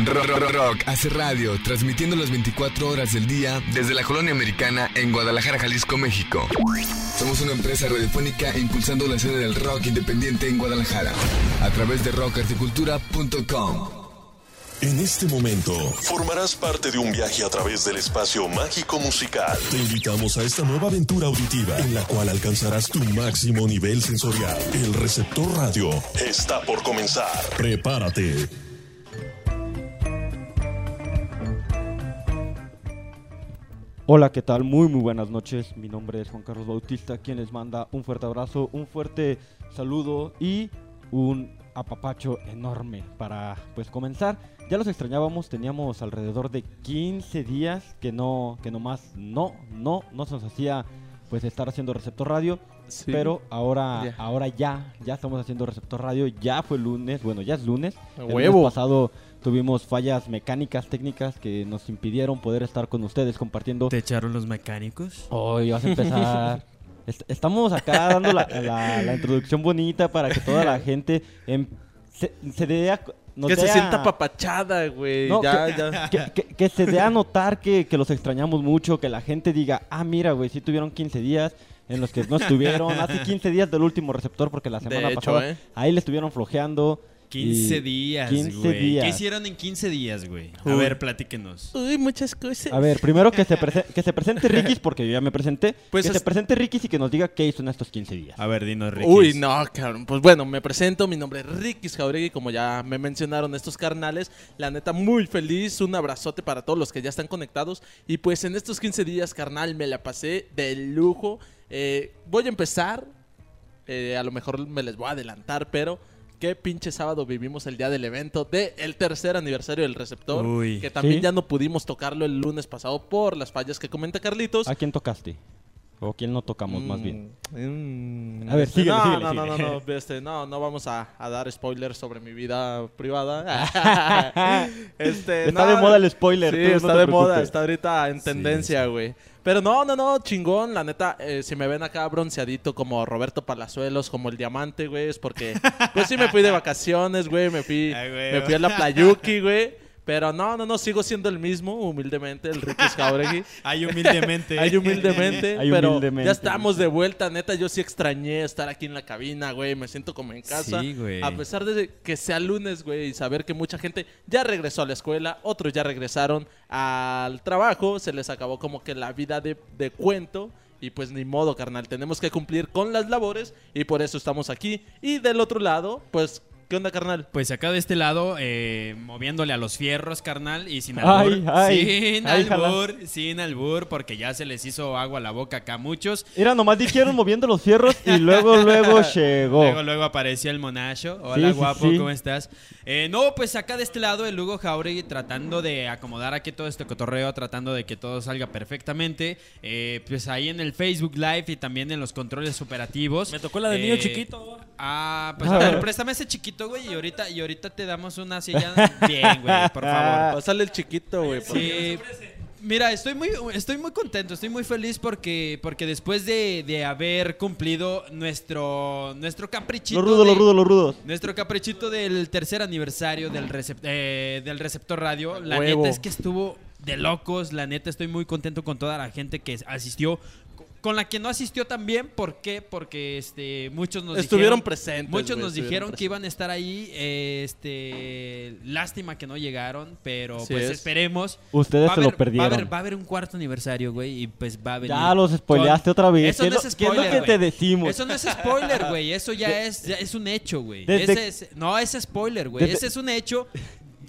Rock, rock, rock hace radio, transmitiendo las 24 horas del día desde la colonia americana en Guadalajara, Jalisco, México. Somos una empresa radiofónica impulsando la escena del rock independiente en Guadalajara a través de rockarticultura.com. En este momento formarás parte de un viaje a través del espacio mágico musical. Te invitamos a esta nueva aventura auditiva en la cual alcanzarás tu máximo nivel sensorial. El receptor radio está por comenzar. Prepárate. Hola, ¿qué tal? Muy, muy buenas noches. Mi nombre es Juan Carlos Bautista, quien les manda un fuerte abrazo, un fuerte saludo y un apapacho enorme para pues comenzar. Ya los extrañábamos, teníamos alrededor de 15 días que no, que nomás no, no, no se nos hacía pues estar haciendo receptor radio. Sí. Pero ahora, Ya. ahora ya, ya estamos haciendo receptor radio. Ya fue lunes, bueno, ya es lunes. El huevo. lunes pasado tuvimos fallas mecánicas, técnicas que nos impidieron poder estar con ustedes compartiendo. ¿Te echaron los mecánicos? Hoy vas a empezar. Est- Estamos acá dando la, la- la introducción bonita para que toda la gente em- se, se dé a- nos que se a- sienta papachada, güey. No, ya, que, ya. que- que- que se dé a notar que, que los extrañamos mucho, que la gente diga, ah, mira, güey, sí tuvieron 15 días en los que no estuvieron, hace 15 días del último receptor porque la semana hecho, pasada ¿eh? ahí le estuvieron flojeando. 15 y- días, 15 güey. días. ¿Qué hicieron en 15 días, güey? A Uy. ver, platíquenos. Uy, muchas cosas. A ver, primero que se, prese- que se presente Rikis, porque yo ya me presenté. Pues que se es- presente Rikis y que nos diga qué hizo en estos 15 días. A ver, dinos, Ricky. Uy, no, cabrón. Pues bueno, me presento. Mi nombre es Ricky Jauregui, como ya me mencionaron estos carnales. La neta, muy feliz. Un abrazote para todos los que ya están conectados. Y pues en estos 15 días, carnal, me la pasé de lujo. Eh, voy a empezar. eh, a lo mejor me les voy a adelantar, pero qué pinche sábado vivimos el día del evento del tercer aniversario del receptor. Uy. Que también ¿Sí? ya no pudimos tocarlo el lunes pasado por las fallas que comenta Carlitos. ¿A quién tocaste? ¿O quién no tocamos, más bien? Mm, A ver, este, síguele, no, síguele, no, no, síguele. no, no, este, no, no vamos a, a dar spoilers sobre mi vida privada. este, Está no, de moda el spoiler, Sí, tú no está te de moda, preocupes. está ahorita en tendencia, güey. Pero no, no, no, chingón, la neta, eh, si me ven acá bronceadito como Roberto Palazuelos, como el diamante, güey, es porque, pues sí me fui de vacaciones, güey, me fui, Ay, güey. me fui a la Playuki, güey. Pero no, no, no, sigo siendo el mismo, humildemente, el Ricky Jauregui. Ay, humildemente. Ay, humildemente. Ay, pero humildemente. ya estamos de vuelta, neta. Yo sí extrañé estar aquí en la cabina, güey. Me siento como en casa. Sí, güey. A pesar de que sea lunes, güey, y saber que mucha gente ya regresó a la escuela, otros ya regresaron al trabajo, se les acabó como que la vida de, de cuento. Y pues ni modo, carnal. Tenemos que cumplir con las labores y por eso estamos aquí. Y del otro lado, pues, ¿qué onda, carnal? Pues acá de este lado, eh, moviéndole a los fierros, carnal, y sin albur. Ay, ay, sin ay, jala. albur, sin albur, porque ya se les hizo agua a la boca acá a muchos. Mira, nomás dijeron moviendo los fierros y luego, luego llegó. Luego, luego apareció el monacho. Hola, Sí, guapo, sí. ¿cómo estás? Eh, no, pues acá de este lado, el Hugo Jauregui tratando de acomodar aquí todo este cotorreo, tratando de que todo salga perfectamente. Eh, pues ahí en el Facebook Live y también en los controles operativos. Me tocó la de Eh, niño chiquito. Ah, pues a ver, préstame ese chiquito, güey, y ahorita, y ahorita te damos una silla bien, güey, por favor. Pásale el chiquito, güey. Sí. Mira, estoy muy, estoy muy contento, estoy muy feliz porque, porque después de, de haber cumplido nuestro, nuestro caprichito. Los rudos, de- los rudos, los rudos. Nuestro caprichito del tercer aniversario del, recep- eh, del receptor radio. La Huevo. neta es que estuvo de locos. La neta estoy muy contento con toda la gente que asistió. Con la que no asistió también, ¿por qué? Porque este, muchos nos Estuvieron dijeron, presentes, Muchos güey, nos dijeron que iban a estar ahí. este, lástima que no llegaron, pero Así pues es. esperemos. Ustedes Va se lo perdieron. Va a, haber, va a haber un cuarto aniversario, güey, y pues va a venir. Ya los spoileaste con- otra vez. Eso ¿Qué no es lo- qué es lo spoiler, que güey. te decimos? Eso no es spoiler, güey. Eso ya es, ya es un hecho, güey. Desde- Ese es- no, es spoiler, güey. Desde- Ese es un hecho.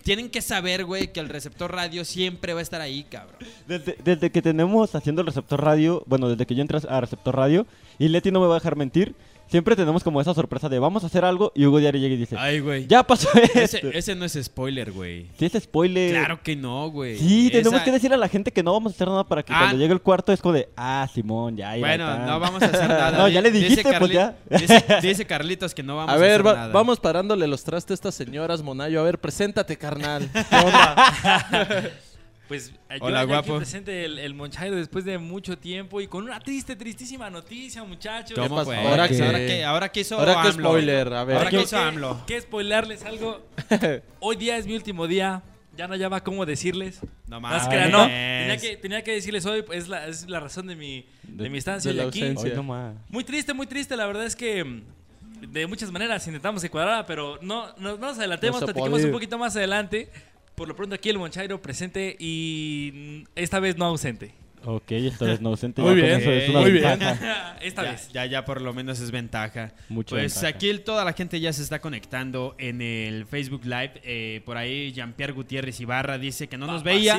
Tienen que saber, güey, que el receptor radio siempre va a estar ahí, cabrón. Desde, que tenemos haciendo el receptor radio, bueno, desde que yo entré a receptor radio, y Leti no me va a dejar mentir, siempre tenemos como esa sorpresa de vamos a hacer algo y Hugo Diario llega y dice, Ay, güey. ya pasó esto. Ese, ese no es spoiler, güey. Sí, es spoiler. Claro que no, güey. Sí, tenemos Esa- que decir a la gente que no vamos a hacer nada para que Ah. cuando llegue el cuarto es como de, ah, Simón, ya, ya Bueno, está". no vamos a hacer nada. no, ya le Dice dijiste, pues Carli- ya. Dice, dice Carlitos que no vamos a, A ver, hacer va- nada. vamos parándole los trastes a estas señoras, Monayo. A ver, preséntate, carnal. ¿Qué onda? Pues yo Hola, aquí guapo. presente el, el Monchairo después de mucho tiempo y con una triste, tristísima noticia, muchachos. ¿Cómo fue? Ahora ¿Qué- que- ahora que, ahora que hizo Ahora que AMLO. spoiler, a ver. Ahora que hizo AMLO. spoilerles algo. Hoy día es mi último día ya no hallaba cómo decirles. No Más mames. que era, no. Tenía que, tenía que decirles hoy, pues, es la, es la razón de mi, de, mi estancia de la hoy aquí. ausencia. Hoy no más. Muy triste, muy triste. La verdad es que mm, de muchas maneras intentamos encuadrar, pero no, no, no nos adelantemos, No platiquemos un poquito más adelante. Por lo pronto aquí el Monchairo presente y esta vez no ausente. Ok, esta vez no ausente. Muy bien, eso es una muy bien. ventaja. esta ya, vez. ya, ya por lo menos es ventaja. Mucha pues ventaja. aquí el- toda la gente ya se está conectando en el Facebook Live. Eh, por ahí Jean-Pierre Gutiérrez Ibarra dice que no nos veía.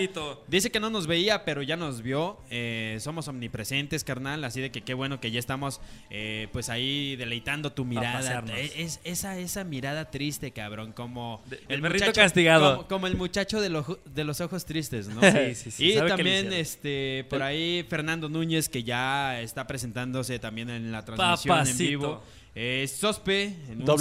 Dice que no nos veía, pero ya nos vio. Eh, somos omnipresentes, carnal. Así de que qué bueno que ya estamos eh, pues ahí deleitando tu mirada. Eh, Es, esa, esa mirada triste, cabrón. Como De- del perrito castigado. Como, como el muchacho de, los de los ojos tristes, ¿no? Sí, sí, sí, Y también este por ahí Fernando Núñez, que ya está presentándose también en la transmisión en Papacito. vivo. Eh, Sospe, un WS.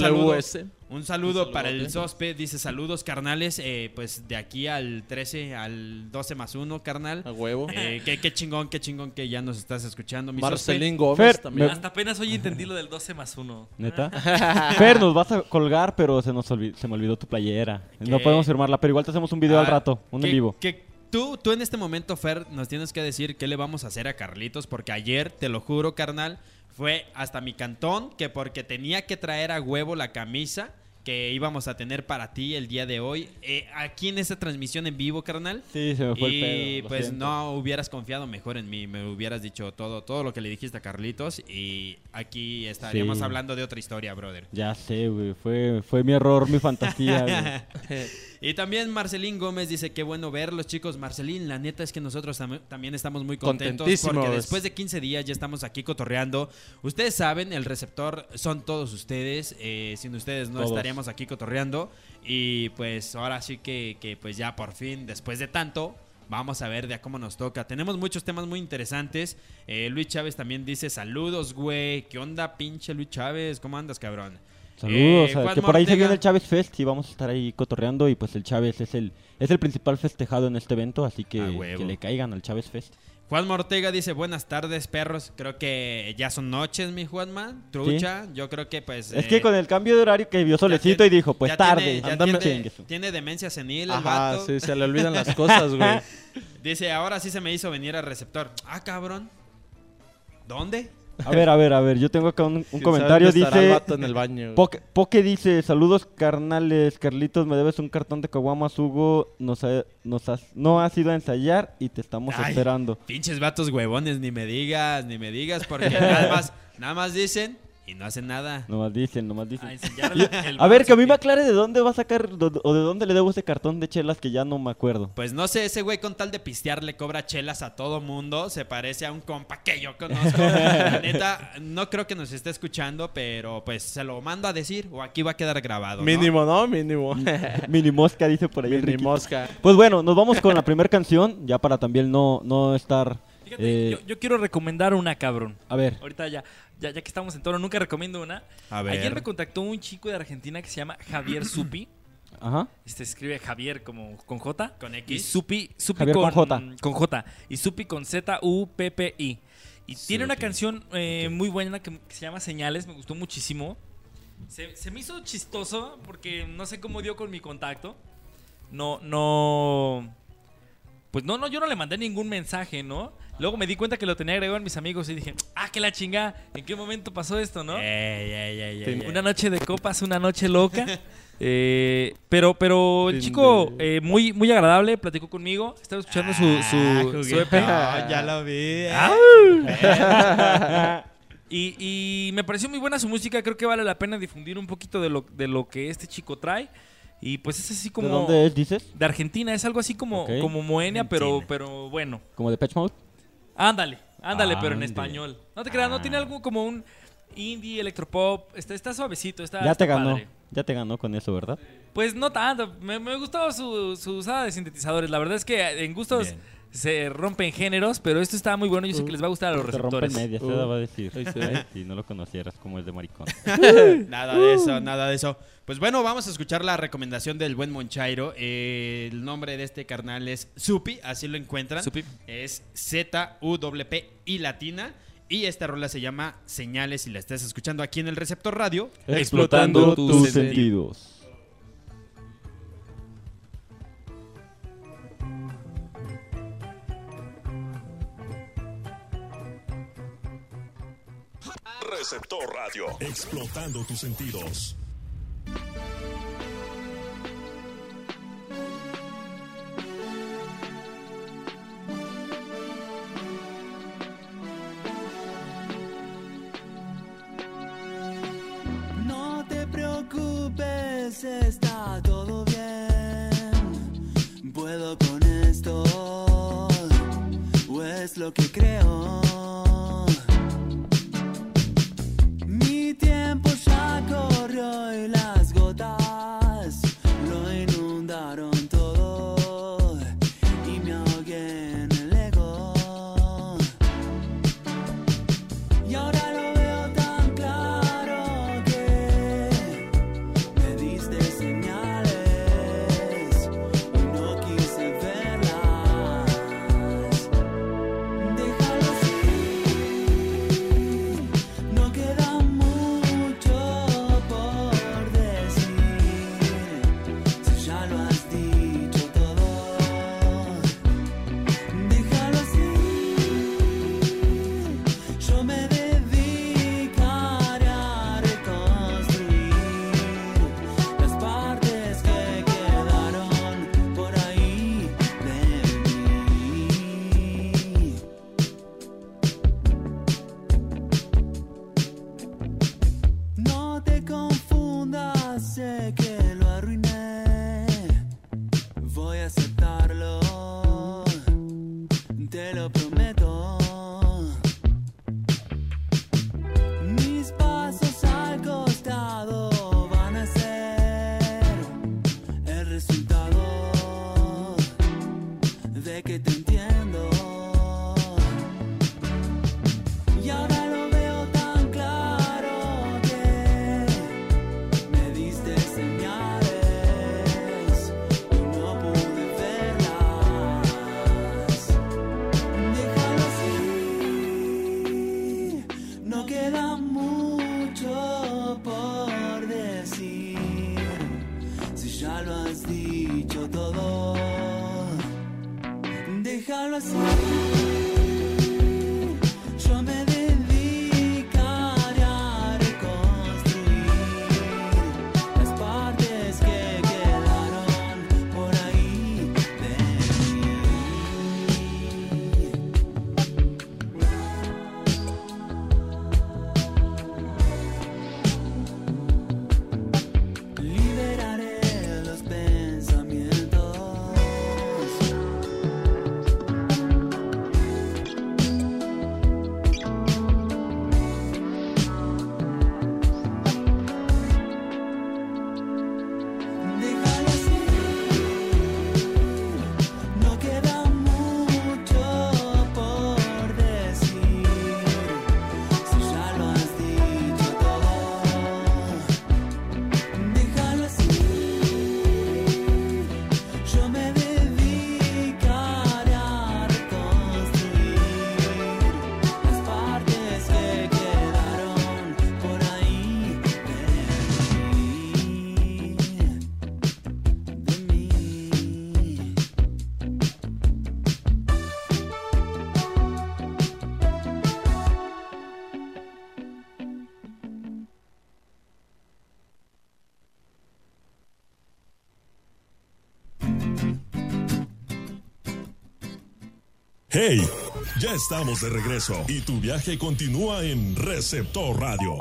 saludo, un saludo Un para el. Sospe, dice saludos carnales, eh, pues de aquí al 13, al 12 más 1, carnal. A huevo. Eh, qué, qué chingón, qué chingón que ya nos estás escuchando, mi Marcelín Sospe. Gómez Fer, también. Hasta apenas hoy entendí lo del 12 más 1. ¿Neta? Fer, nos vas a colgar, pero se nos se me olvidó tu playera. No ¿Qué? podemos firmarla, pero igual te hacemos un video al Ah, rato, un en vivo. que tú, tú en este momento, Fer, nos tienes que decir qué le vamos a hacer a Carlitos, porque ayer, te lo juro, carnal, fue hasta mi cantón que porque tenía que traer a huevo la camisa que íbamos a tener para ti el día de hoy, eh, aquí en esta transmisión en vivo, carnal. Sí, se me fue y el pedo. lo pues siento. no hubieras confiado mejor en mí, me hubieras dicho todo, todo lo que le dijiste a Carlitos y aquí estaríamos Sí. hablando de otra historia, brother. Ya sé, güey. Fue, fue mi error, mi fantasía, güey. Y también Marcelín Gómez dice, qué bueno verlos chicos. Marcelín, la neta es que nosotros tam- también estamos muy contentos porque después de 15 días ya estamos aquí cotorreando. Ustedes saben, el receptor son todos ustedes. eh, sin ustedes no Todos. estaríamos aquí cotorreando. Y pues ahora sí que, que pues ya por fin, después de tanto... Vamos a ver de a cómo nos toca. Tenemos muchos temas muy interesantes. Eh, Luis Chávez también dice saludos, güey. ¿Qué onda, pinche Luis Chávez? ¿Cómo andas, cabrón? Saludos. Eh, a- Juan que por ahí se viene el Chávez Fest y vamos a estar ahí cotorreando. Y pues el Chávez es el, es el principal festejado en este evento, así que, que le caigan al Chávez Fest. Juanma Ortega dice, buenas tardes, perros. Creo que ya son noches, mi Juanma. Trucha, yo creo que pues... Es eh, que con el cambio de horario que vio solecito tiene- y dijo, pues tarde. Tiene, ya ándame, tiene, tiene demencia senil el Ajá, vato. sí, se le olvidan las cosas, güey. Dice, ahora sí se me hizo venir al receptor. Ah, cabrón. ¿Dónde? A ver, a ver, a ver. Yo tengo acá un, un ¿Quién comentario. el Dice... vato en el baño. Poke, Poke dice, saludos carnales, Carlitos, me debes un cartón de caguamas, Hugo, nos, ha- nos has, no has ido a ensayar y te estamos Ay. esperando. Pinches vatos huevones, ni me digas, ni me digas, porque nada más, nada más dicen y no hacen nada. Nomás dicen, nomás dicen. A enseñarle el A ver, que a mí me aclare de dónde va a sacar o de dónde le debo ese cartón de chelas que ya no me acuerdo. Pues no sé, ese güey con tal de pistear le cobra chelas a todo mundo. Se parece a un compa que yo conozco. La neta, no creo que nos esté escuchando, pero pues se lo mando a decir o aquí va a quedar grabado. ¿no? Mínimo, ¿no? Mínimo. Mini mosca dice por ahí el Mini Ricky. mosca. Pues bueno, nos vamos con la primera canción, ya para también no, no estar... Fíjate, eh, yo, yo quiero recomendar una, cabrón. A ver, Ahorita ya, ya, ya que estamos en toro, nunca recomiendo una. A ver. Ayer me contactó un chico de Argentina que se llama Javier Supi. ajá. Este escribe Javier como con J. Con Y X. Supi, Supi Javier con J. Con J. Y Supi con Z-U-P-P-I. Y tiene una Supi. canción eh, muy buena que, que se llama Señales. Me gustó muchísimo. Se, se me hizo chistoso porque no sé cómo dio con mi contacto. No, no. Pues no, no, yo no le mandé ningún mensaje, ¿no? Luego me di cuenta que lo tenía agregado en mis amigos y dije, ah, que la chinga, ¿en qué momento pasó esto, no? Una noche de copas, una noche loca. Eh, pero, pero el chico eh, muy, muy agradable, platicó conmigo. Estaba escuchando su, su, su EP. Ah, ya lo vi. Y, y me pareció muy buena su música. Creo que vale la pena difundir un poquito de lo, de lo que este chico trae. Y pues es así como. ¿de dónde es, dices? de Argentina, es algo así como, Ok. como Moenia, pero, pero bueno. ¿Como de Patch Mode? Ándale, ándale, pero en español. No te creas, no tiene algo como un indie, electropop. Está, está suavecito, está. Ya te ganó, padre. ya te ganó con eso, ¿verdad? Pues no tanto. Me, me gustó su, su usada de sintetizadores. La verdad es que en gustos Bien. Se rompen géneros, pero esto está muy bueno. Yo sé que les va a gustar a los Te receptores. media, se Uh. va a decir. Si no lo conocieras, como es de maricón. Nada de eso, nada de eso. Pues bueno, vamos a escuchar la recomendación del buen Monchairo. Eh, el nombre de este carnal es Supi, así lo encuentran. Supi. Es Z-U-P y latina. Y esta rola se llama Señales y la estás escuchando aquí en el Receptor Radio. Explotando tus tus sentidos. Receptor Radio. Explotando tus sentidos. No te preocupes, está todo bien. Puedo con esto, o es lo que creo. ¡Hey! Ya estamos de regreso y tu viaje continúa en Receptor Radio.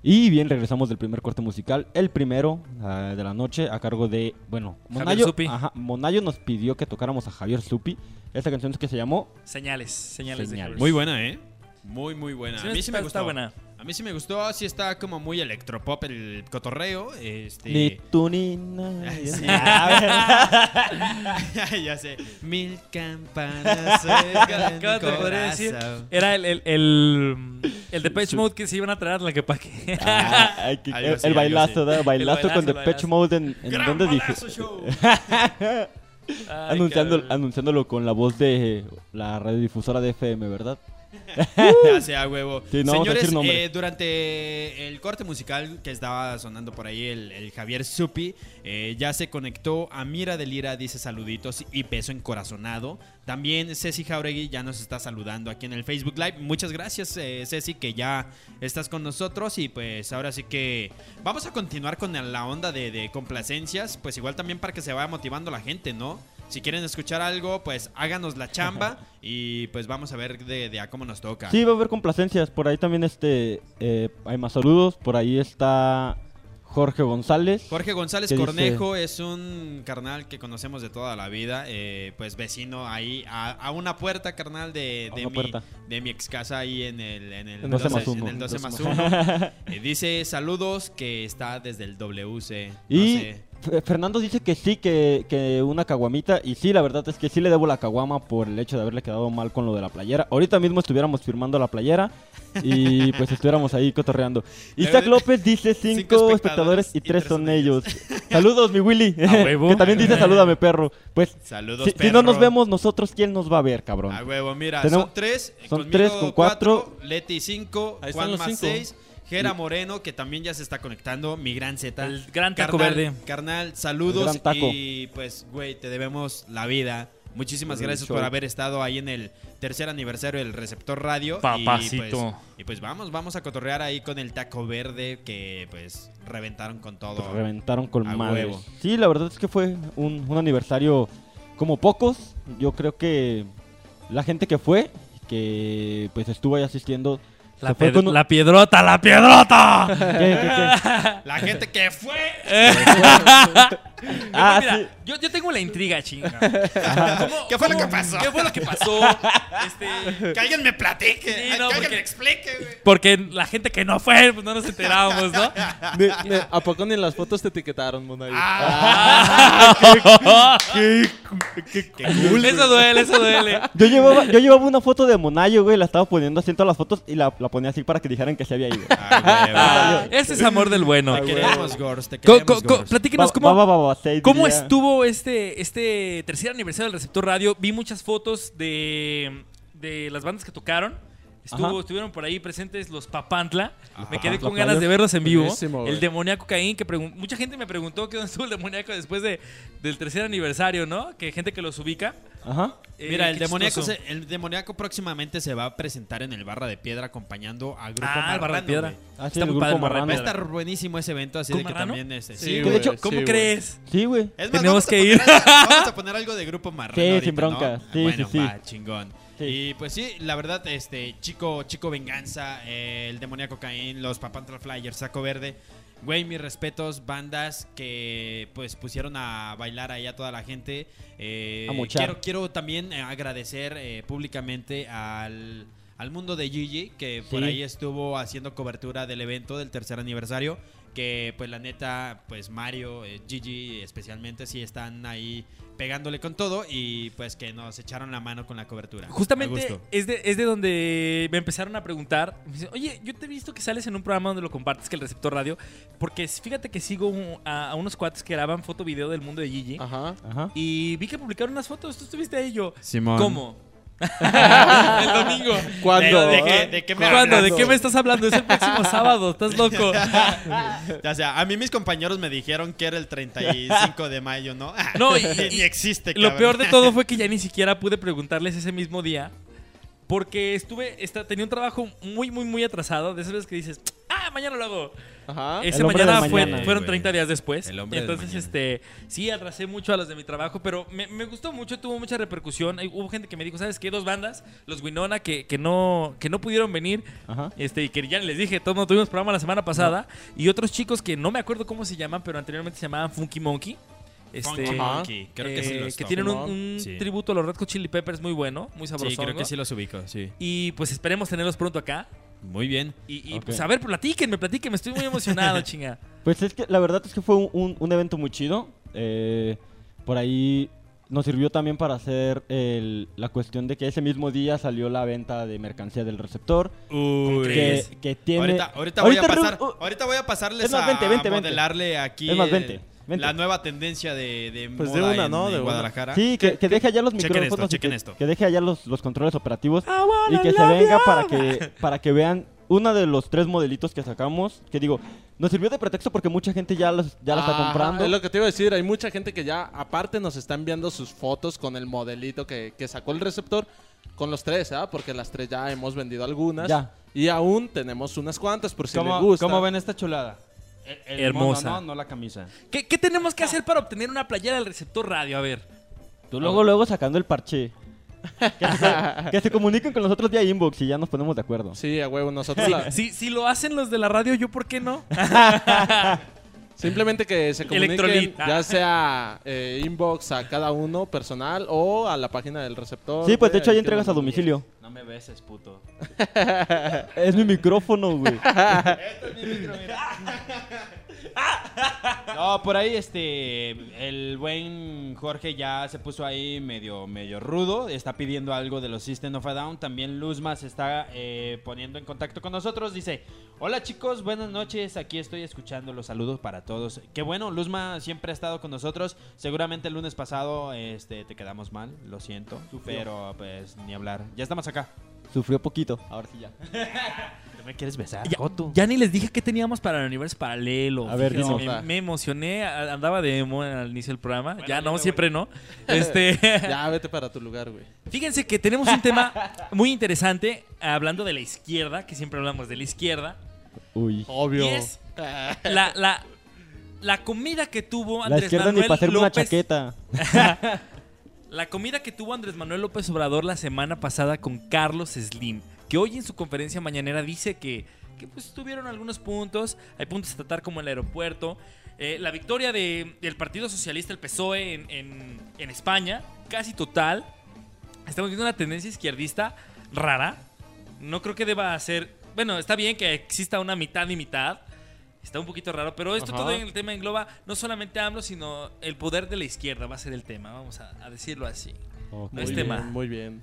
Y bien, regresamos del primer corte musical, el primero ah, de la noche, a cargo de, bueno, Monayo, Supi. ajá, Monayo nos pidió que tocáramos a Javier Supi. Esta canción es que se llamó Señales, señales, Señales. Muy buena, ¿eh? Muy, muy buena. Sí, a mí sí me gustó. está buena. A mí sí me gustó. Sí está como muy electropop el cotorreo. Este... Ni tú ni nadie. Sí. Ya sé. Mil campanas ¿Cómo te podría decir? Era el, el, el, el Depeche Mode que se iban a traer la que pa' que. Ah, que- el, bailazo, así. ¿verdad? Bailazo bailazo, con el Depeche. Mode en, en ¡Gran ¿dónde dije? Ay, anunciándolo con la voz de la radiodifusora de FM, ¿verdad? Ya sea huevo. Sí, no Señores, eh, durante el corte musical que estaba sonando por ahí el, el Javier Supi, eh, ya se conectó a Mira de Lira, dice saluditos y beso encorazonado. También Ceci Jauregui ya nos está saludando aquí en el Facebook Live. Muchas gracias, eh, Ceci, que ya estás con nosotros. Y pues ahora sí que vamos a continuar con la onda de, de complacencias. Pues igual también para que se vaya motivando la gente, ¿no? Si quieren escuchar algo, pues háganos la chamba y pues vamos a ver de, de a cómo nos toca. Sí, va a haber complacencias. Por ahí también este, eh, hay más saludos. Por ahí está Jorge González. Jorge González. Cornejo es un carnal que conocemos de toda la vida, eh, pues vecino ahí a, a una puerta, carnal, de, de mi, puerta. de mi ex casa ahí en el, en el En 12 más en uno. el 12 más 12 1. dice saludos que está desde el WC. no Y sé. F- Fernando dice que sí, que, que una caguamita. Y sí, la verdad es que sí le debo la caguama por el hecho de haberle quedado mal con lo de la playera. Ahorita mismo estuviéramos firmando la playera y pues estuviéramos ahí cotorreando. Isaac López dice cinco, Cinco espectadores espectadores y tres son ellos. Saludos, mi Willy. huevo. que también dice salúdame, perro. Pues Saludos, si, si no nos vemos nosotros, ¿quién nos va a ver, cabrón? A huevo, mira, Tenemos- son tres. son tres con cuatro. Leti cinco, Ahí están Juan los más cinco. seis. Gera Moreno, que también ya se está conectando, mi gran Z. El gran taco Carnal- verde. Carnal, saludos. El gran taco. Y pues, güey, te debemos la vida. Muchísimas El gracias show. por haber estado ahí en el tercer aniversario del Receptor Radio. Y Papacito. pues, y pues vamos, vamos a cotorrear ahí con el taco verde que pues reventaron con todo. Pues reventaron con madre. huevo. Sí, la verdad es que fue un, un aniversario como pocos. Yo creo que la gente que fue, que pues estuvo ahí asistiendo. La, ped- piedrota, la piedrota. ¿Qué, qué, qué? La gente que fue. Ah, Mira, sí. Yo, yo tengo la intriga, chinga. ¿Cómo- ¿Qué fue lo cómo- que pasó? ¿Qué fue lo que pasó? Este, Que alguien me platique. Sí, que alguien porque- me explique, güey. porque la gente que no fue, pues no nos enterábamos, ¿no? ¿A poco ni en las fotos te etiquetaron, Monayo? Eso duele, eso duele. Yo llevaba, yo llevaba una foto de Monayo, güey, la estaba poniendo así en todas las fotos y la, la ponía así para que dijeran que se había ido. Ah, ese es amor del bueno. Te queremos, Gors. Te Co- queremos, co- co- Gors. platíquenos Va- cómo, va, va, va, va, seis ¿Cómo diría. estuvo este, este tercer aniversario del Receptor Radio? Vi muchas fotos de, de las bandas que tocaron. Estuvo, estuvieron por ahí presentes los Papantla. Me quedé con ganas de verlos en vivo. El demoníaco Caín, que mucha gente me preguntó que dónde estuvo el demoníaco después de, del tercer aniversario, ¿no? Que gente que los ubica. Ajá. Eh, Mira, el demoníaco, se- el demoníaco próximamente se va a presentar en el Barra de Piedra acompañando a Grupo Ah, el Barra de Marrano, Piedra. Ah, sí, Está muy padre Marrano. Va a estar buenísimo ese evento, así ¿Con de que Marrano? también este, Sí, de güey. hecho- ¿Cómo sí, crees? Sí, güey. Es más, Tenemos que ir. algo- vamos a poner algo de Grupo Marrano Sí, ahorita, sin bronca. ¿no? Sí, bueno, sí, sí. va, chingón. Sí. Y pues sí, la verdad, este, Chico, Chico Venganza, eh, el Demoníaco Caín, los Papantra Flyers, Saco Verde. Güey, mis respetos, bandas que pues pusieron a bailar ahí a toda la gente. Eh, A quiero, quiero también eh, agradecer eh, públicamente al, al mundo de Gigi, que por ahí estuvo haciendo cobertura del evento del tercer aniversario. Que pues la neta, pues Mario, eh, Gigi especialmente, sí están ahí pegándole con todo y pues que nos echaron la mano con la cobertura. Justamente es de, es de donde me empezaron a preguntar. Me dicen, Oye, yo te he visto que sales en un programa donde lo compartes, que el receptor radio. Porque fíjate que sigo un- a, a unos cuates que graban foto video del mundo de Gigi. Ajá. Ajá. Y vi que publicaron unas fotos. Tú estuviste ahí yo. Simón. ¿Cómo? el domingo. ¿Cuándo? ¿De, de qué, de qué me ¿Cuándo? hablas? ¿De qué me estás hablando? Es el próximo sábado. ¿Estás loco? Ya sea, a mí mis compañeros me dijeron que era el 35 de mayo, ¿no? No, y- ni, y- ni existe, Lo peor de todo fue que ya ni siquiera pude preguntarles ese mismo día. Porque estuve, esta- tenía un trabajo muy, muy, muy atrasado. De esas veces que dices, ah, mañana lo hago. Ajá. Ese El hombre mañana, del fue- mañana. fueron Güey. 30 días después. El hombre del Entonces, mañana. este, sí, atrasé mucho a los de mi trabajo, pero me, me gustó mucho, tuvo mucha repercusión. Hay- hubo gente que me dijo, ¿sabes qué? Dos bandas, los Winona, que, que, no, que no pudieron venir. Ajá. Este, y que ya les dije, todos no tuvimos programa la semana pasada. Y otros chicos que no me acuerdo cómo se llaman, pero anteriormente se llamaban Funky Monkey. Este, Funky. Monkey, creo que sí eh, los que topo. tienen un, Simón. un Sí. tributo a los Red Hot Chili Peppers muy bueno, muy sabroso. Sí, creo que sí los ubico, sí. Y pues esperemos tenerlos pronto acá. Muy bien. Y, y, pues a ver, platíquenme, platíquenme, estoy muy emocionado, chinga. Pues es que la verdad es que fue un, un- un evento muy chido. Eh, por ahí nos sirvió también para hacer el- la cuestión de que ese mismo día salió la venta de mercancía del receptor. Uy. Que, tiene. Ahorita, ahorita, voy a pasar, uh, ahorita voy a pasarles Es más, a, vente, vente, a vente. modelarle aquí. Es más, el- vente. La nueva tendencia de, de Pues de una, en, ¿no? en De una. Guadalajara. Sí, que, que deje allá los Chequen micrófonos esto, y chequen que, esto. que deje allá los, los controles operativos y que se venga para que, para que vean uno de los tres modelitos que sacamos. Que digo, nos sirvió de pretexto porque mucha gente ya los, ya la está comprando. Es lo que te iba a decir. Hay mucha gente que ya, aparte, nos está enviando sus fotos con el modelito que, que sacó el receptor. Con los tres, ¿ah? Porque las tres ya hemos vendido algunas. Ya. Y aún tenemos unas cuantas, por si ¿Cómo, les gusta. cómo ven esta chulada? El- el Hermosa. mono, no, no la camisa. ¿Qué, qué tenemos que hacer para obtener una playera del receptor radio? A ver. Tú luego, luego sacando el parche. Que se, que se comuniquen con nosotros vía inbox y ya nos ponemos de acuerdo. Sí, a huevo. Nosotros la- Si, si lo hacen los de la radio, ¿yo por qué no? Simplemente que se comuniquen, ya sea eh, inbox a cada uno personal o a la página del receptor. Sí, pues de hecho ahí entregas a domicilio. No me beses, puto. Es mi micrófono, güey. No, por ahí este el buen Jorge ya se puso ahí medio medio rudo, está pidiendo algo de los System of a Down. También Luzma se está eh, poniendo en contacto con nosotros. Dice, hola chicos, buenas noches, aquí estoy escuchando los saludos para todos. Qué bueno, Luzma siempre ha estado con nosotros. Seguramente el lunes pasado este, te quedamos mal, lo siento, pero pues ni hablar. Ya estamos acá. Sufrió poquito. Ahora sí ya. ¿Tú me quieres besar? Ya, Joto? ya ni les dije qué teníamos para el universo paralelo. A ver, Fíjense, dinos. me, me emocioné, andaba de emo al inicio del programa. Bueno, ya no, me siempre no. Este, Ya, vete para tu lugar, güey. fíjense que tenemos un tema muy interesante hablando de la izquierda, que siempre hablamos de la izquierda. Uy. Obvio. Y es la, la, la comida que tuvo La Andrés izquierda ni Manuel para hacerme una López. chaqueta. La comida que tuvo Andrés Manuel López Obrador la semana pasada con Carlos Slim, que hoy en su conferencia mañanera dice que, que, pues, tuvieron algunos puntos, hay puntos a tratar como el aeropuerto, eh, la victoria de- del Partido Socialista, el PSOE en, en- en España, casi total. Estamos viendo una tendencia izquierdista rara. No creo que deba ser... Bueno, está bien que exista una mitad y mitad. Está un poquito raro, pero esto Ajá. todo en el tema engloba no solamente AMLO, sino el poder de la izquierda va a ser el tema, vamos a, a decirlo así. Ok. No es Muy tema. bien, Muy bien.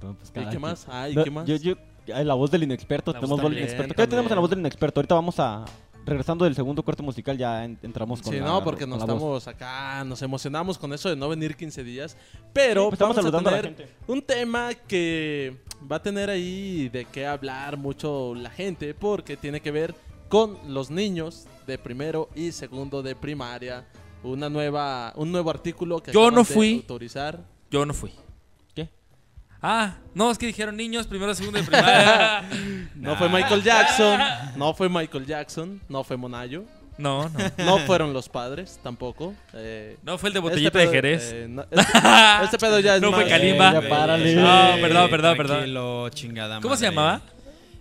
Pues, ¿Y qué más? Ah, ¿y No, qué más? Yo, yo, la voz del inexperto. La tenemos voz del también, inexperto. ¿Qué tenemos en la voz del inexperto? Ahorita vamos a. Regresando del segundo corte musical, ya en- entramos con Sí, la no, porque nos voz. estamos acá, nos emocionamos con eso de no venir 15 días. Pero Sí, pues estamos vamos a saludando a la tener gente. un tema que va a tener ahí de qué hablar mucho la gente, porque tiene que ver con los niños de primero y segundo de primaria. Una nueva, un nuevo artículo que Yo no de fui. autorizar. Yo no fui. Ah, no, es que dijeron niños, primero, segundo de primaria. No fue Michael Jackson, no fue Michael Jackson, no fue Monayo, no, no. no fueron los padres tampoco. eh, No fue el de este botellita pedo- de Jerez. eh, no, este, este pedo ya es No fue Kalimba. Ya párale. No, perdón, perdón, perdón. Chingada ¿Cómo se llamaba?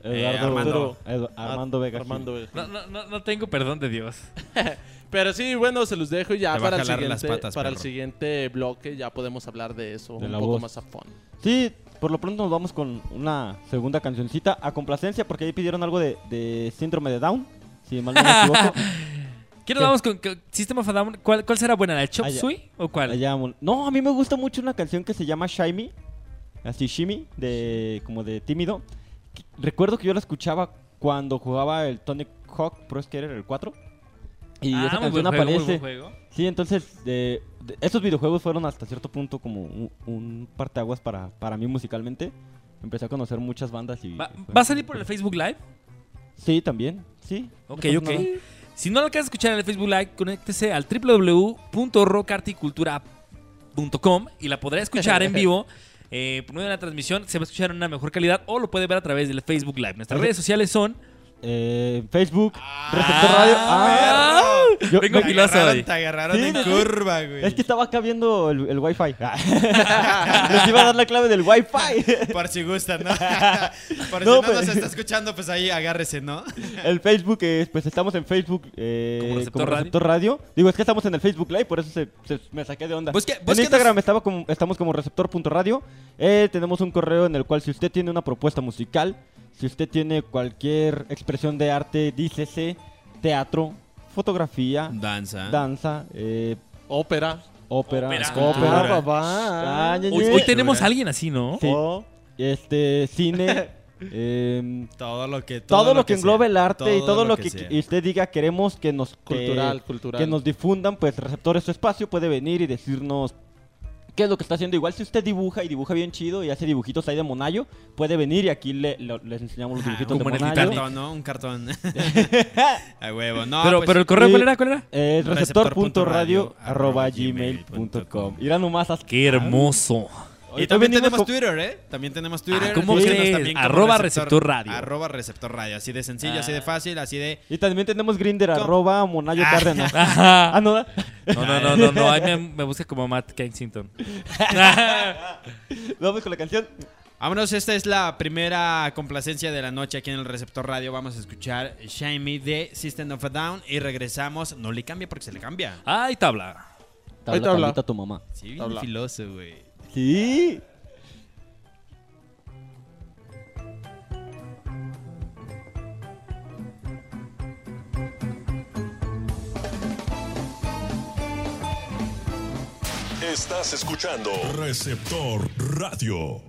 Eduardo, Armando. Armando Vega. Armando. Vega. No, no, no, no tengo perdón de Dios. Pero sí, bueno, se los dejo y ya Te va a para, el jalar siguiente, las patas, para el perro. siguiente bloque ya podemos hablar de eso De un la poco voz. más a fondo. Sí, por lo pronto nos vamos con una segunda cancioncita a complacencia porque ahí pidieron algo de, de síndrome de Down, si mal no me equivoco. ¿Qué nos ¿Qué? vamos con, con System of a Down? ¿Cuál, ¿Cuál será buena? ¿La de Chop Ah, ya. Suey o cuál? No, a mí me gusta mucho una canción que se llama Shiny, así Shimmy, de como de tímido. Que- Recuerdo que yo la escuchaba cuando jugaba el Tony Hawk Pro Skater el 4. Y Ah, esa canción juego, aparece. Sí, entonces de, de- esos videojuegos fueron hasta cierto punto como un, un parteaguas para, para mí musicalmente. Empecé a conocer muchas bandas y... ¿Va, va a salir por el Facebook Live? Sí, también, sí. no Ok, pasa ok. nada. Si no lo alcanzas a escuchar en el Facebook Live, conéctese al www.rockarticultura.com y la podrá escuchar en vivo. Eh, por medio de la transmisión se va a escuchar en una mejor calidad o lo puede ver a través del Facebook Live. Nuestras redes sociales son. Eh, Facebook, Receptor Radio. Ah, yo- Vengo me- filoso hoy. Te agarraron Sí, en curva, güey. Es que estaba acá viendo el, el Wi-Fi. Les iba a dar la clave del Wi-Fi. Por si gustan, ¿no? Por No, si no pues- nos está escuchando, pues ahí agárrese, ¿no? El Facebook, es, pues estamos en Facebook eh, Como como, Receptor Receptor, Radio. Digo, es que estamos en el Facebook Live, por eso se, se- me saqué de onda. Busque- en búsquenos- Instagram estaba como, estamos como receptor.radio. Eh, tenemos un correo en el cual si usted tiene una propuesta musical, si usted tiene cualquier expresión de arte, dícese, teatro, fotografía, Danza. danza, eh, Ópera. ópera, Ópera. ópera, papá. Ah, ñe, Hoy, tenemos a alguien así, ¿no? Sí. Oh. este, cine, em, Todo lo que todo, lo que, sea. englobe el arte y todo lo que, usted diga queremos que nos que- Cultural, cultural. que nos difundan, pues receptor es su espacio, puede venir y decirnos qué es lo que está haciendo. Igual si usted dibuja y dibuja bien chido y hace dibujitos ahí de Monayo, puede venir y aquí le- lo- les enseñamos los Ah, dibujitos de como en el Un Monayo. Titanic. cartón, ¿no? Un cartón. A huevo. No, pero, pues, pero el correo, ¿cuál era? ¿Cuál era? Eh, Receptor.radio receptor.radio.gmail.com Irá nomás hasta... Qué hermoso. Y también tenemos con- Twitter, ¿eh? También tenemos Twitter. Ah, ¿cómo crees? Arroba Receptor Radio. Arroba Receptor Radio. Así de sencillo, así de fácil, así de... Y también tenemos Grinder, arroba Monayo Ah. Cárdenas. Ah, no, No, no, no, no, no. Ahí me, me busca como Matt Kensington. vamos con la canción. Vámonos, esta es la primera complacencia de la noche aquí en el Receptor Radio. Vamos a escuchar Shine Me de System of a Down y regresamos. No le cambia porque se le cambia. Ay, tabla. Tabla, tabla. tablita tu mamá. Sí, bien Habla. filoso, güey. Estás escuchando Receptor Radio.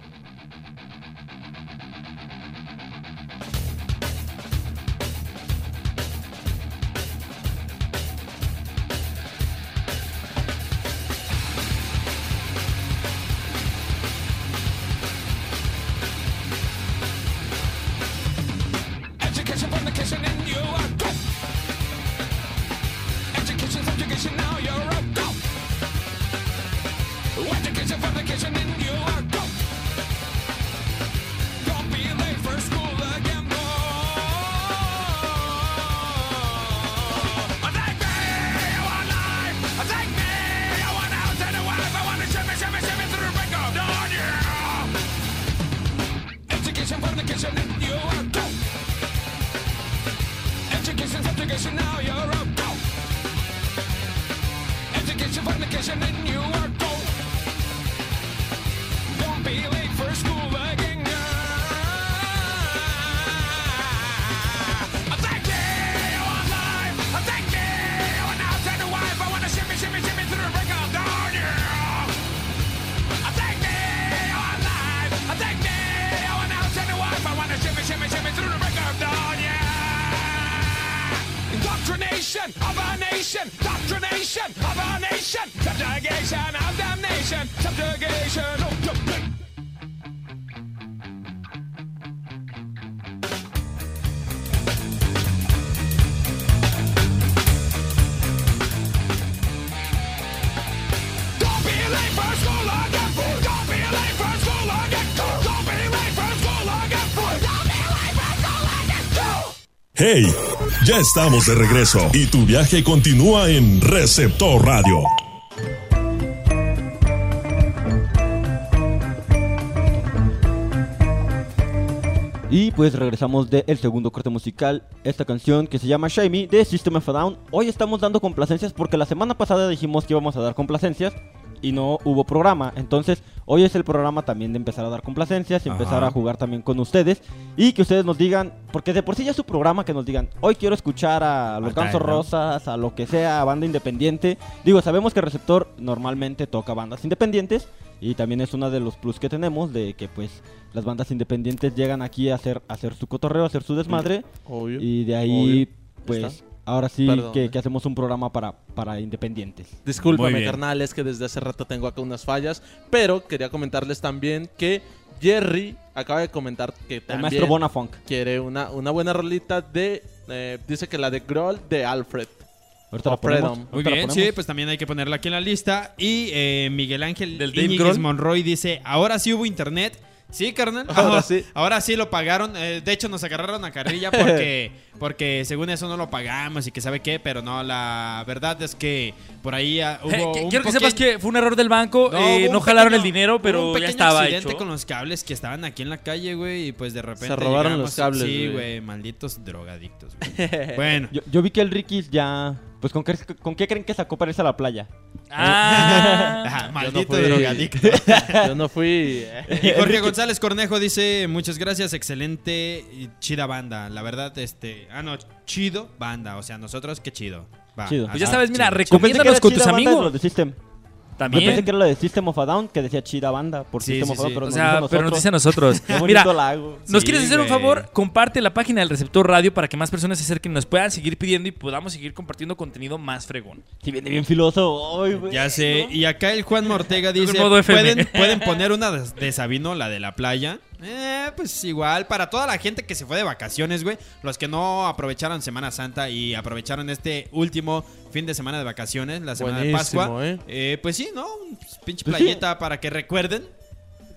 Indoctrination of our nation, doctrination of a nation, subjugation of damnation, subjugation of damnation. Hey, ya estamos de regreso y tu viaje continúa en Receptor Radio. Y pues regresamos del segundo corte musical, esta canción que se llama Shiny de System of a Down. Hoy estamos dando complacencias porque la semana pasada dijimos que íbamos a dar complacencias y no hubo programa. Entonces hoy es el programa también de empezar a dar complacencias y empezar Ajá. a jugar también con ustedes. Y que ustedes nos digan, porque de por sí ya es su programa, que nos digan, hoy quiero escuchar a los Gansos. Rosas, a lo que sea, a banda independiente. Digo, sabemos que el receptor normalmente toca bandas independientes. Y también es uno de los plus que tenemos de que pues las bandas independientes llegan aquí a hacer, a hacer su cotorreo, a hacer su desmadre. Obvio. Y de ahí Obvio. pues Está. Ahora sí Perdón, que, eh. que hacemos un programa para, para independientes. Discúlpame, carnal, es que desde hace rato tengo acá unas fallas. Pero quería comentarles también que Jerry acaba de comentar que El también maestro Bonafunk. quiere una, una buena rolita de. eh, dice que la de Groll de Alfred. Ahorita la ponemos. Muy ahorita bien, ponemos. sí, pues también hay que ponerla aquí en la lista. Y eh, Miguel Ángel ¿Del? Monroy dice, ahora sí hubo internet. Sí, carnal. Ahora sí. Ahora sí lo pagaron. Eh, de hecho, nos agarraron a carrilla porque, porque según eso no lo pagamos y que sabe qué. Pero no, la verdad es que por ahí ah, hubo Eh, que- un quiero que sepas que fue un error del banco. No, eh, hubo no jalaron el dinero, hubo pero un ya estaba accidente hecho. con los cables que estaban aquí en la calle, güey, y pues de repente robaron llegamos- los cables, Sí, güey. güey, malditos drogadictos, güey. bueno, Yo, yo vi que el Ricky ya... Pues ¿con qué, ¿con qué creen que sacó para irse a la playa? Ah, Yo maldito no fui- drogadicto. Yo no fui. eh. Y Jorge González Cornejo dice, muchas gracias, excelente y chida banda. La verdad, este... Ah, no, chido banda. O sea, nosotros, qué chido. Va, Chido. pues ya sabes, mira, recomiéndanos con tus amigos. También. Yo pensé que era lo de System of a Down, que decía chida banda por Sí, System sí, of a Down, sí. pero O nos sea, dice pero nos dice a nosotros. Qué Mira. ¿Nos Sí, quieres hacer un favor? Comparte la página del Receptor Radio para que más personas se acerquen y nos puedan seguir pidiendo y podamos seguir compartiendo contenido más fregón. Sí, viene bien filoso hoy, güey. Ya sé, y acá el Juan Ortega dice. ¿pueden, pueden poner una de Sabino, la de la playa. Eh, pues igual, para toda la gente que se fue de vacaciones, güey, los que no aprovecharon Semana Santa y aprovecharon este último fin de semana de vacaciones, la semana de Pascua, ¿eh? eh, pues sí, ¿no? Un pinche Pues playeta para que recuerden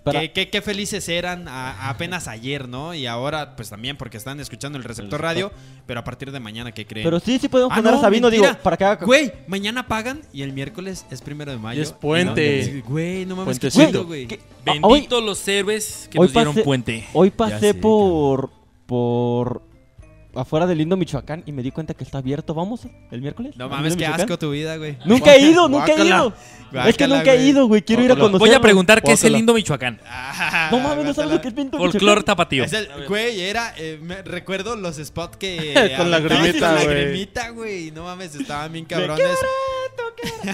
Para- que, que- qué felices eran a- apenas ayer, ¿no? Y ahora, pues también porque están escuchando el receptor radio, pero a partir de mañana, ¿qué creen? Pero sí, sí podemos Ah, poner no, a Sabino, mentira. digo, para que haga... Güey, mañana pagan y el miércoles es primero de mayo. Y es puente. Y no- Güey, no mames, qué Puentecito. güey. ¿Qué? Hoy, Benditos los héroes que hoy nos dieron pasé- puente. hoy pasé sé, por... por... afuera del lindo Michoacán y me di cuenta que está abierto. ¿Vamos el miércoles? No ¿Al mames, qué Michoacán? asco tu vida, güey. Nunca he ido, nunca he Guácala. ido. es que Guácala, nunca he güey. ido, güey. Quiero ir a Guácala. conocer. Voy a preguntar qué es el lindo Michoacán. Ah, No mames, no sabes guácala. lo que es lindo Folclor Michoacán. tapatío. Es el, güey, era, eh, me- recuerdo los spots que... Con aventabas lagrimita, Con güey. lagrimita, güey. No mames, estaban bien cabrones.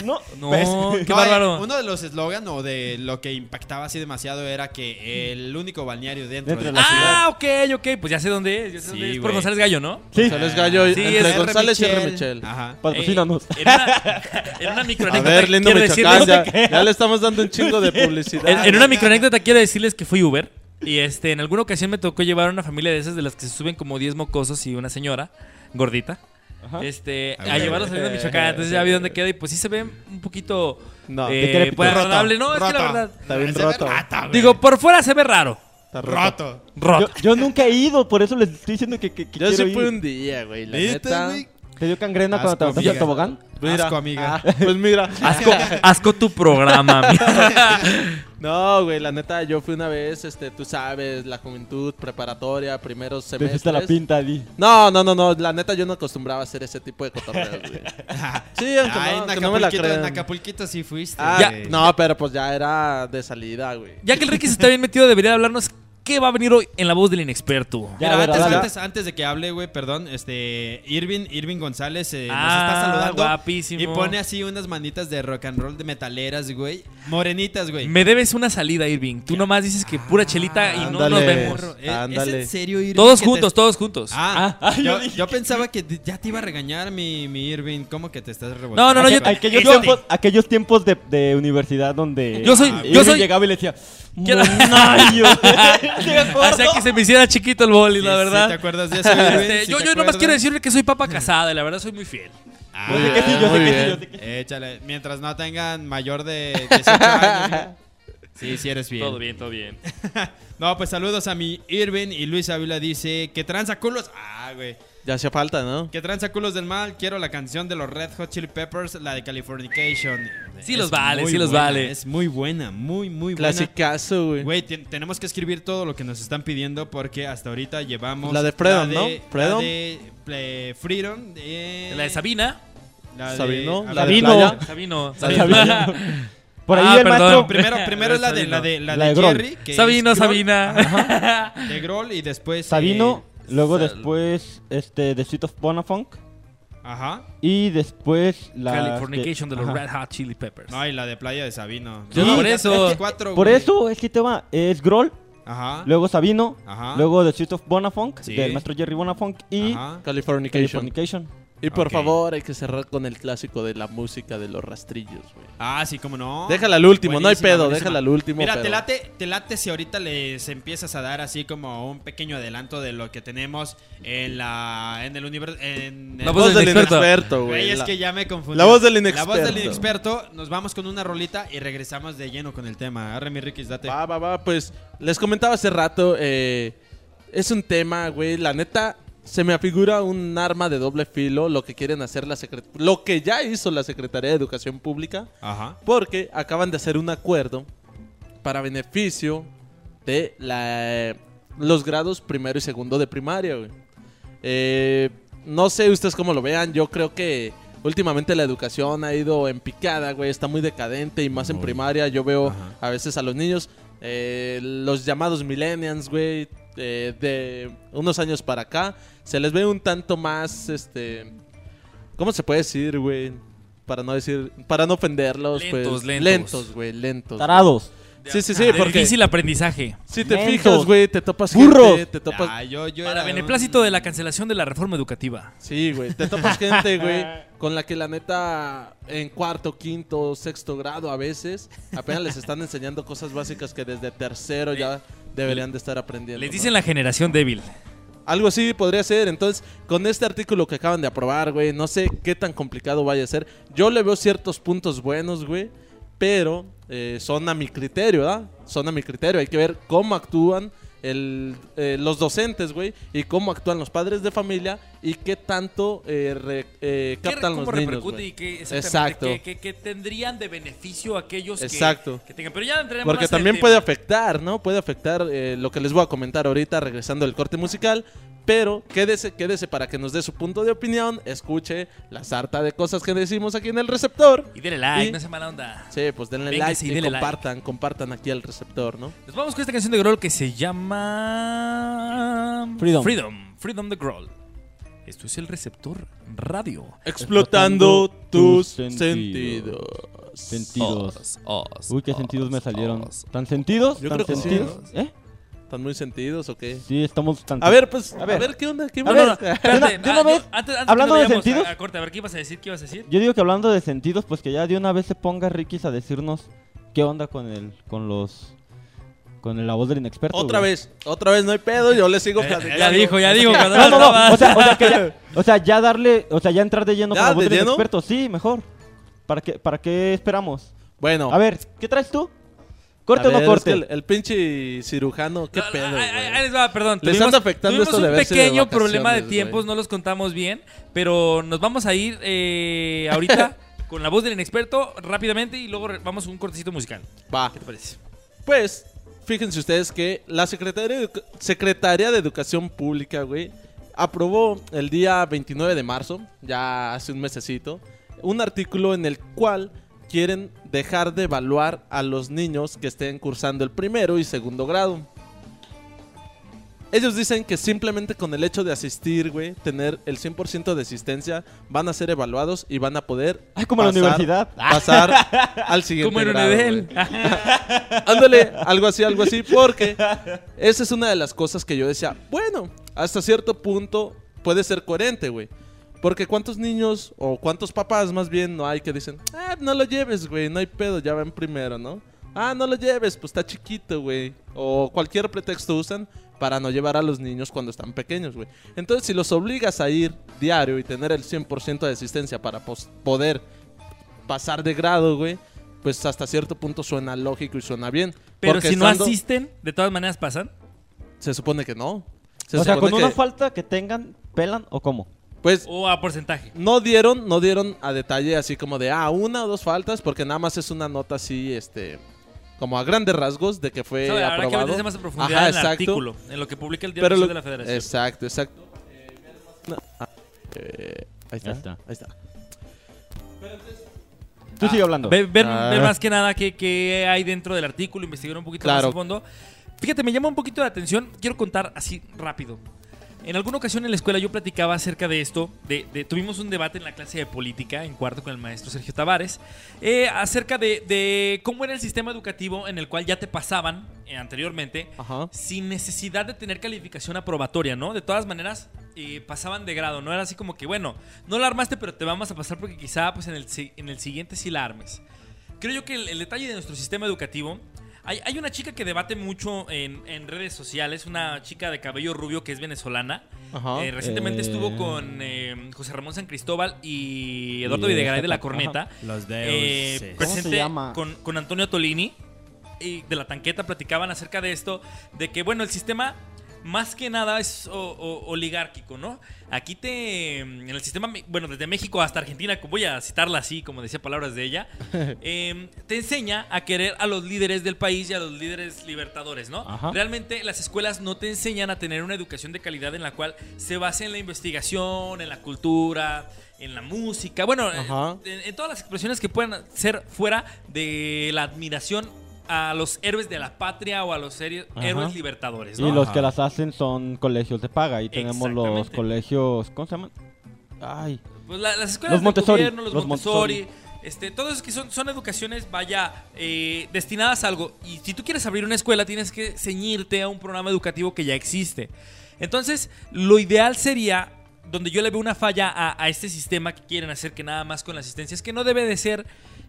No, No, ¿Ves? qué No, bárbaro. Uno de los eslogan o de lo que impactaba así demasiado era que el único balneario dentro, Dentro de de la Ah, ok, ok. Pues ya sé dónde es. Ya sé Sí, dónde es. Por. González Gallo, ¿no? sí, González Gallo Sí, entre es R. González y R. Michel. Ajá. patrocínanos. Eh, en una, en una A microanécdota ver, lindo quiero Michoacán, ya le estamos dando un chingo de publicidad. En, en una microanécdota quiero decirles que fui Uber. Y este, en alguna ocasión me tocó llevar a una familia de esas de las que se suben como 10 mocosos y una señora gordita. Ajá. Este, Ah, a güey. llevarlos a Michoacán. Entonces ya vi dónde queda y pues sí se ve un poquito No, eh, ¿de qué le pues, agradable. No, es que la verdad. Está bien Se ve roto. rata. Digo, por fuera se ve raro. Está roto. roto. Roto. Yo, yo nunca he ido, por eso les estoy diciendo que, que, que Yo quiero sí fui ir. un día, güey. La ¿Viste, neta. güey? ¿Te dio cangrena cuando te aventaste al tobogán? Mira. Asco, amiga. Ah, pues mira. Asco, asco tu programa, amiga. No, güey, la neta, yo fui una vez, este, tú sabes, la juventud, preparatoria, primeros Te semestres. hiciste la pinta, Di. No, no, no, no, la neta yo no acostumbraba a hacer ese tipo de cotorreos, güey. Sí, aunque, Ay, no, en aunque no me la Acapulquito, en. Acapulquito sí fuiste. Ah, no, pero pues ya era de salida, güey. Ya que el Ricky se está bien metido, debería hablarnos qué va a venir hoy en la voz del inexperto. Ya, Mira, a ver, antes, dale. antes, antes de que hable, güey, perdón, este, Irving, Irving González eh, nos Ah, está saludando. guapísimo. Y pone así unas manitas de rock and roll de metaleras, güey. Morenitas, güey. Me debes una salida, Irving. Tú nomás dices que pura chelita y no nos vemos. ¿es- ¿Es Ándale. en serio, Irving? Todos te- juntos, todos juntos. Ah, Ah, yo yo, pensaba que ya te iba a regañar mi, mi Irving. ¿Cómo que te estás revolviendo? No, no, no, yo- aquellos, yo- tiempos, aquellos tiempos de, de universidad donde Yo soy- Ah, yo soy- llegaba y le decía Acuerdo. Hacía que se me hiciera chiquito el boli, la ¿te verdad. acuerdas de eso, Irving? Este, ¿Sí yo te yo nomás quiero decirle que soy papa casada y la verdad soy muy fiel. Ah, Yo sé que sí, yo sé muy que sí, bien. yo sé que sí. Échale, mientras no tengan mayor de 18 años. Sí, sí eres bien. Todo bien, todo bien. No, pues saludos a mi Irving y Luis Ávila dice que tranza culos. Ah, güey. Ya hacía falta, ¿no? Que tranza culos del mal. Quiero la canción de los Red Hot Chili Peppers, la de Californication. Sí Es los vale, sí los buena, vale. Es muy buena, muy, muy buena. Clasicazo, güey. Güey, ten- tenemos que escribir todo lo que nos están pidiendo porque hasta ahorita llevamos. La de Freedom, la ¿no? La de Freedom. de- La de Sabina. la de- Sabino, la ver, de Sabino. Sabino. Sabino. Por ahí Ah, el perdón. maestro. Primero, primero es la de, la de, la La de. Jerry. que Sabino. Sabina. De Grohl y después. Sabino, eh, luego Sal- después este The Street of Bonafunk ajá. y después la Californication de los ajá. Red Hot Chili Peppers. No, y la de Playa de Sabino. Yo no, por eso. Cuatro, Por güey. eso es que te va es Grohl, Ajá. luego Sabino, Ajá. luego The Street of Bonafunk Sí. del maestro Jerry Bonafunk y Ajá. Californication. Californication. Y por favor, hay que cerrar con el clásico de la música de los rastrillos, güey. Ah, sí, cómo no. Déjala al último, no hay pedo, buenísima. déjala al último. Mira, te late, te late si ahorita les empiezas a dar así como un pequeño adelanto de lo que tenemos en la en el universo en La el- voz Voz del del inexperto. inexperto, Güey, es La- que ya me confundí. la voz del La voz del inexperto. inexperto. Nos vamos con una rolita y regresamos de lleno con el tema. Arre mi Riquis, date. Va, va, va, pues les comentaba hace rato, eh, es un tema, güey, la neta, se me afigura un arma de doble filo lo que quieren hacer la secret lo que ya hizo la Secretaría de Educación Pública, Ajá. porque acaban de hacer un acuerdo para beneficio de la, los grados primero y segundo de primaria, güey. Eh, no sé ustedes cómo lo vean, yo creo que últimamente la educación ha ido en picada, güey, está muy decadente y más en primaria. Yo veo Ajá. a veces a los niños, eh, los llamados millennials, güey, eh, de unos años para acá, se les ve un tanto más, este, ¿cómo se puede decir, güey? para no decir, para no ofenderlos, Lentos, pues lentos. lentos, güey, lentos. Tarados. Sí, sí, sí, porque difícil aprendizaje. si te Mensos. fijas, güey, te topas Burros. gente, te topas Ah, yo, yo Para era beneplácito de la cancelación de la reforma educativa. Sí, güey, te topas gente, güey, con la que la neta en cuarto, quinto, sexto grado a veces apenas les están enseñando cosas básicas que desde tercero ya deberían de estar aprendiendo. Les ¿no? dicen la generación débil. Algo así podría ser. Entonces, con este artículo que acaban de aprobar, güey, no sé qué tan complicado vaya a ser. Yo le veo ciertos puntos buenos, güey, pero eh, son a mi criterio, ¿verdad? Son a mi criterio. Hay que ver cómo actúan el, eh, los docentes, güey, y cómo actúan los padres de familia y qué tanto eh, re- eh, ¿Qué- captan ¿Cómo los niños. y qué, Exacto. qué- qué- qué tendrían de beneficio aquellos que- Exacto. Que, tengan? Pero ya Porque también tema. puede afectar, ¿no? Puede afectar eh, lo que les voy a comentar ahorita regresando del corte musical. Pero quédese, quédese para que nos dé su punto de opinión, escuche la sarta de cosas que decimos aquí en el receptor. Y denle like, Y- no sea mala onda. Sí, pues denle Véngase like y like. compartan, compartan aquí el receptor, ¿no? Nos vamos con esta canción de Grohl que se llama Freedom. Freedom, Freedom de Grohl. Esto es el receptor radio. Explotando tus sentidos. sentidos. Sentidos. Os, Uy, qué os, sentidos me salieron. os. ¿Tan sentidos? Yo ¿Tan creo que sí. sentidos? ¿Eh? ¿Están muy sentidos o qué? Sí, estamos tan A ver, pues, a A ver, ver. ¿qué onda? ¿Qué A onda? ver, Espérate, de una- vez, yo- antes, antes hablando que de sentidos. A, a corte, a ver, ¿qué ibas a decir? ¿Qué ibas a decir? Yo digo que hablando de sentidos, pues que ya de una vez se ponga Ricky a decirnos qué onda con el, con los, con la voz del inexperto. Otra güey. vez, otra vez, no hay pedo, yo le sigo Eh, platicando. ya dijo, ya dijo. cuando No, no, no. O sea, o sea, que ya, o sea, ya darle, o sea, ya entrar de lleno ¿Ya, con la voz de del lleno? inexperto. Sí, mejor. ¿Para qué, para qué esperamos? Bueno, A ver, ¿qué traes tú? ¿Corte o no es corte? que el, el pinche cirujano, qué pedo, güey. ahí les va, perdón. Les Tuvimos- afectando tuvimos esto de un de pequeño problema de tiempos, güey. no los contamos bien, pero nos vamos a ir eh, ahorita con la voz del inexperto rápidamente y luego vamos a un cortecito musical. Va. ¿Qué te parece? Pues, fíjense ustedes que la Secretaría de, Edu- Secretaría de Educación Pública, güey, aprobó el día 29 de marzo, ya hace un mesecito, un artículo en el cual quieren dejar de evaluar a los niños que estén cursando el primero y segundo grado. Ellos dicen que simplemente con el hecho de asistir, güey, tener el 100% de asistencia, van a ser evaluados y van a poder Ay, como en la universidad. pasar al siguiente Como en grado, güey. Ándale, algo así, algo así, porque esa es una de las cosas que yo decía, bueno, hasta cierto punto puede ser coherente, güey. Porque cuántos niños o cuántos papás más bien no hay que dicen, ah, no lo lleves, güey, no hay pedo, ya va en primero, ¿no? Ah, no lo lleves, pues está chiquito, güey. O cualquier pretexto usan para no llevar a los niños cuando están pequeños, güey. Entonces, si los obligas a ir diario y tener el 100% de asistencia para poder pasar de grado, güey, pues hasta cierto punto suena lógico y suena bien. Pero Porque si no asisten, de todas maneras pasan. Se supone que no. Se o sea, con una falta que tengan, pelan o cómo. Pues O a porcentaje. no dieron, no dieron a detalle así como de, ah, una o dos faltas, porque nada más es una nota así, este, como a grandes rasgos de que fue Sabe, Habrá que aprobado. meterse más en profundidad Ajá, en el exacto. artículo, en lo que publica el Diario Pero Oficial lo- de la Federación. Exacto, exacto. No, ah, eh, ahí está, Ya está. ahí está. Tú sigue hablando. Ver, ver- Ah. ver más que nada qué, qué hay dentro del artículo, investigar un poquito Claro. más a fondo. Fíjate, me llama un poquito la atención. Quiero contar así rápido. En alguna ocasión en la escuela yo platicaba acerca de esto. De, de- tuvimos un debate en la clase de política en cuarto con el maestro Sergio Tavares eh, acerca de, de cómo era el sistema educativo en el cual ya te pasaban eh, anteriormente Ajá. sin necesidad de tener calificación aprobatoria, ¿no? De todas maneras, eh, pasaban de grado, no era así como que, bueno, no la armaste, pero te vamos a pasar porque quizá pues en el, si- en el siguiente sí la armes. Creo yo que el, el detalle de nuestro sistema educativo, hay, hay una chica que debate mucho en, en redes sociales, una chica de cabello rubio que es venezolana. Ajá. Eh, recientemente Eh. estuvo con eh, José Ramón San Cristóbal y Eduardo Y Videgaray de la Corneta. Los Eh, deuses. ¿Cómo se presente llama? Con, con Antonio Tolini y de la tanqueta platicaban acerca de esto, de que bueno, el sistema más que nada es o- o- oligárquico, ¿no? Aquí te, en el sistema, bueno, desde México hasta Argentina, voy a citarla así, como decía palabras de ella, eh, te enseña a querer a los líderes del país y a los líderes libertadores, ¿no? Ajá. Realmente las escuelas no te enseñan a tener una educación de calidad en la cual se base en la investigación, en la cultura, en la música, bueno, en todas las expresiones que puedan ser fuera de la admiración a los héroes de la patria o a los héroes, libertadores, ¿no? Y los Ajá. que las hacen son colegios de paga. Y tenemos los colegios, ¿cómo se llaman? Ay, Pues la- las escuelas Los del Montessori, gobierno, los, los Montessori, Montessori. este, todo eso que son, son educaciones, vaya, eh, destinadas a algo. Y si tú quieres abrir una escuela, tienes que ceñirte a un programa educativo que ya existe. Entonces, lo ideal sería, donde yo le veo una falla a, a este sistema que quieren hacer que nada más con la asistencia, es que no debe de ser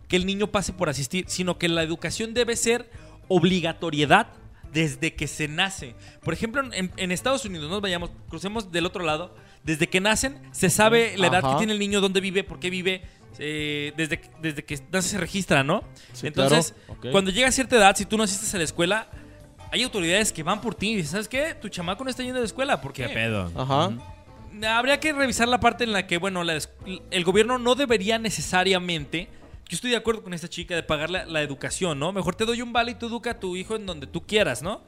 que el niño pase por asistir, sino que la educación debe ser obligatoriedad desde que se nace. Por ejemplo, en, en Estados Unidos, nos vayamos, crucemos del otro lado, desde que nacen se sabe la edad Ajá. que tiene el niño, dónde vive, por qué vive, eh, desde, que- desde que nace se registra, ¿no? Sí, Entonces, claro. Cuando llega a cierta edad, si tú no asistes a la escuela, hay autoridades que van por ti y dicen, ¿sabes qué? Tu chamaco no está yendo a la escuela, ¿por qué? ¿Qué pedo? Ajá. Habría que revisar la parte en la que, bueno, la el gobierno no debería necesariamente. Yo estoy de acuerdo con esta chica de pagar la, la educación, ¿no? Mejor te doy un vale y tú educa a tu hijo en donde tú quieras, ¿no?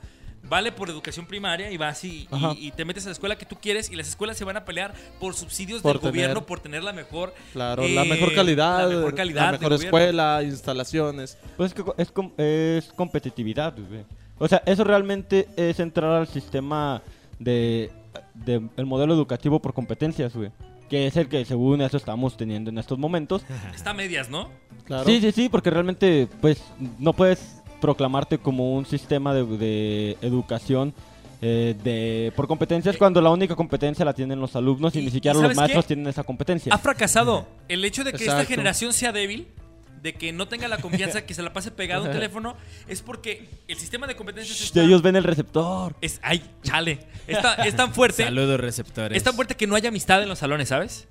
Vale por educación primaria y vas y, y- te metes a la escuela que tú quieres y las escuelas se van a pelear por subsidios Por del tener- gobierno por tener la mejor Claro, eh, la mejor calidad, la mejor, calidad la mejor gobierno. escuela, instalaciones. pues es, que es, com- es competitividad, güey. O sea, eso realmente es entrar al sistema de, de el modelo educativo por competencias, güey. Que es el que según eso estamos teniendo en estos momentos. Está a medias, ¿no? Claro. Sí, sí, sí, porque realmente, pues, no puedes proclamarte como un sistema de, de educación eh, de por competencias cuando la única competencia la tienen los alumnos y, Y- ni y siquiera los ¿sabes maestros qué? tienen esa competencia. Ha fracasado. El hecho de que esta generación sea débil, de que no tenga la confianza, que se la pase pegado a un teléfono, es porque el sistema de competencias Shh, está- ellos ven el receptor. es, ay, chale, Está- es tan fuerte, Saludos receptores. es tan fuerte que no hay amistad en los salones, ¿sabes?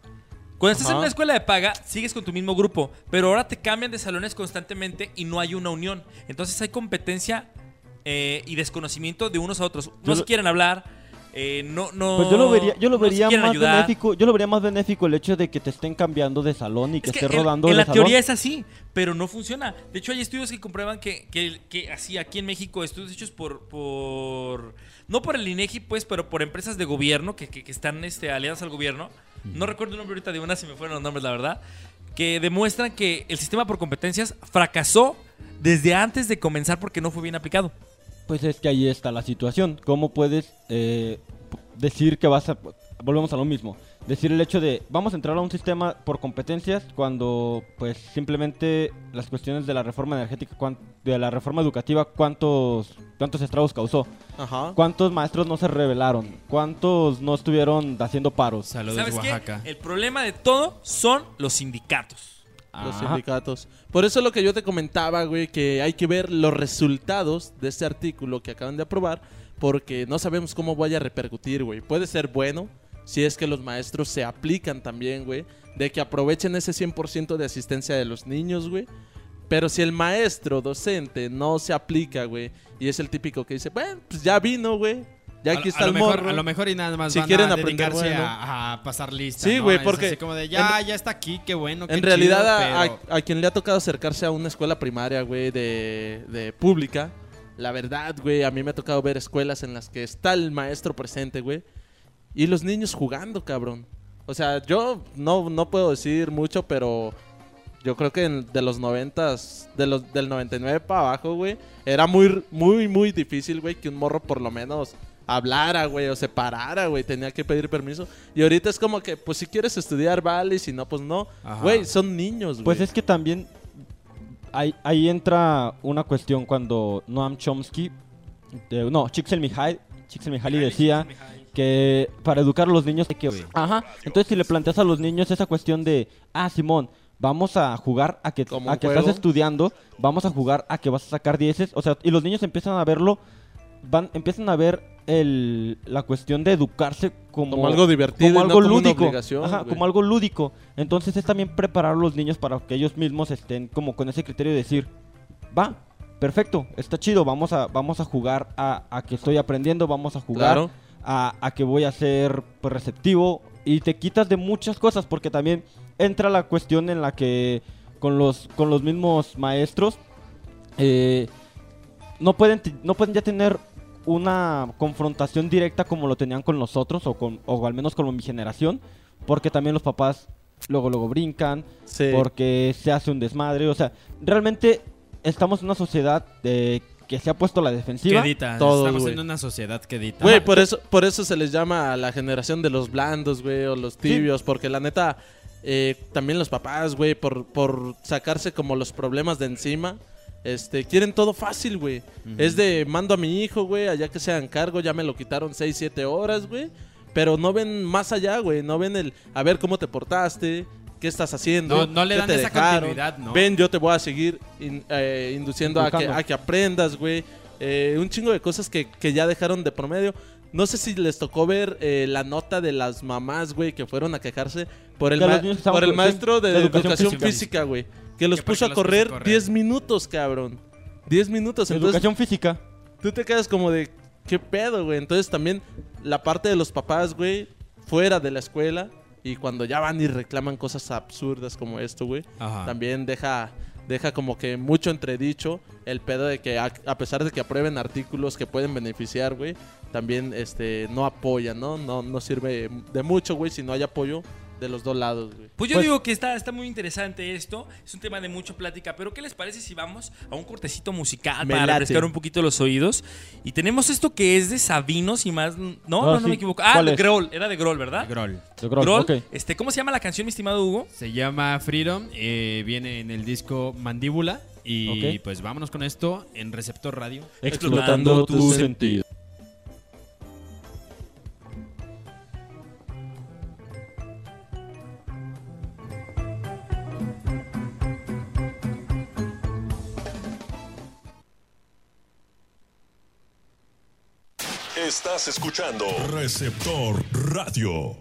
Cuando estás en una escuela de paga, sigues con tu mismo grupo, pero ahora te cambian de salones constantemente y no hay una unión. Entonces hay competencia eh, y desconocimiento de unos a otros. No se quieren hablar, eh, no, no. Pues yo lo vería, yo lo no vería más ayudar. benéfico, yo lo vería más benéfico el hecho de que te estén cambiando de salón y que Es que esté en- rodando en, de la salón. teoría es así, pero no funciona. De hecho, hay estudios que comprueban que, que, que así aquí en México, estudios hechos por, por no por el INEGI, pues, pero por empresas de gobierno que, que- que están este, aliadas al gobierno. No recuerdo el nombre ahorita de una, si me fueron los nombres, la verdad. Que demuestran que el sistema por competencias fracasó desde antes de comenzar porque no fue bien aplicado. Pues es que ahí está la situación. ¿Cómo puedes eh, decir que vas a... Volvemos a lo mismo. Decir el hecho de vamos a entrar a un sistema por competencias cuando pues simplemente las cuestiones de la reforma energética, de la reforma educativa, cuántos, cuántos estragos causó. Ajá. ¿Cuántos maestros no se rebelaron? ¿Cuántos no estuvieron haciendo paros? Saludos ¿Sabes Oaxaca. qué? El problema de todo son los sindicatos. Los Ajá. sindicatos. Por eso lo que yo te comentaba, güey, que hay que ver los resultados de este artículo que acaban de aprobar, porque no sabemos cómo vaya a repercutir, güey. Puede ser bueno si es que los maestros se aplican también, güey, de que aprovechen ese 100% de asistencia de los niños, güey. Pero si el maestro docente no se aplica, güey, y es el típico que dice, bueno, pues ya vino, güey. Ya aquí a está lo el mejor- morro. A lo mejor y nada más Si van quieren a aprender, bueno. a, a pasar lista. Sí, güey, porque así como de ya, ya está aquí, qué bueno. qué En realidad, chido, a- pero- a, a quien le ha tocado acercarse a una escuela primaria, güey, de, de pública, la verdad, güey, a mí me ha tocado ver escuelas en las que está el maestro presente, güey, y los niños jugando, cabrón. O sea, yo no, no puedo decir mucho, pero yo creo que en- de los noventas, de los, del 99 para abajo, güey, era muy, muy, muy difícil, güey, que un morro por lo menos hablara, güey, o se parara, güey, tenía que pedir permiso. Y ahorita es como que, pues si quieres estudiar, vale, y si no, pues no. Ajá. Güey, son niños, güey. Pues es que también ahí, ahí entra una cuestión cuando Noam Chomsky, eh, no, Csikszentmihalyi, Csikszentmihalyi decía que para educar a los niños hay que... Ajá, entonces si le planteas a los niños esa cuestión de, ah, Simón, vamos a jugar a que, a que estás estudiando, vamos a jugar a que vas a sacar dieces, o sea, y los niños empiezan a verlo, van, empiezan a ver el, la cuestión de educarse como, Como algo divertido como no algo como lúdico, Ajá, como algo lúdico. Entonces es también preparar a los niños para que ellos mismos estén como con ese criterio de decir, va, perfecto, está chido, vamos a, vamos a jugar a, a que estoy aprendiendo, vamos a jugar Claro. a, a que voy a ser pues, receptivo y te quitas de muchas cosas porque también entra la cuestión en la que con los, con los mismos maestros eh, no, pueden, no pueden ya tener una confrontación directa como lo tenían con nosotros o, con, o al menos con mi generación porque también los papás luego luego brincan Sí. porque se hace un desmadre. O sea, realmente estamos en una sociedad eh, que se ha puesto la defensiva. Quedita, Todos, estamos en una sociedad quedita. Güey, por eso, por eso se les llama a la generación de los blandos, güey, o los tibios, porque la neta, eh, también los papás, güey, por, por sacarse como los problemas de encima, este, quieren todo fácil, güey. Es de, mando a mi hijo, güey, allá que se hagan cargo, ya me lo quitaron 6, 7 horas, güey, pero no ven más allá, güey, no ven el, a ver cómo te portaste, qué estás haciendo, No- no le dan te esa dejaron. continuidad, ¿no? Ven, yo te voy a seguir in- eh, induciendo a que, Inculcando. a que aprendas, güey. Eh, un chingo de cosas que, que ya dejaron de promedio. No sé si les tocó ver eh, la nota de las mamás, güey, que fueron a quejarse por el, ma- por el maestro de, de educación, educación física, física. güey. Que los puso a los puso a correr correr. 10 minutos, cabrón. 10 minutos. Entonces Educación física. tú te quedas como de, ¿qué pedo, güey? Entonces también la parte de los papás, güey, fuera de la escuela. Y cuando ya van y reclaman cosas absurdas como esto, güey Ajá. también deja deja como que mucho entredicho el pedo de que a, a pesar de que aprueben artículos que pueden beneficiar, güey, también este no apoyan, ¿no? No no sirve de mucho, güey, si no hay apoyo de los dos lados, güey. Pues yo Pues- digo que está, está muy interesante esto. Es un tema de mucha plática. Pero ¿qué les parece si vamos a un cortecito musical para late. refrescar un poquito los oídos? Y tenemos esto que es de Sabino, si más. No, no, no, sí. me equivoco. Ah, ¿Cuál de es? Grohl. Era de Grohl, ¿verdad? Groll. De ok. Este, ¿Cómo se llama la canción, mi estimado Hugo? Se llama Freedom, eh, viene en el disco Mandíbula. Y pues vámonos con esto en Receptor Radio. Explotando tu sentido. Estás escuchando Receptor Radio.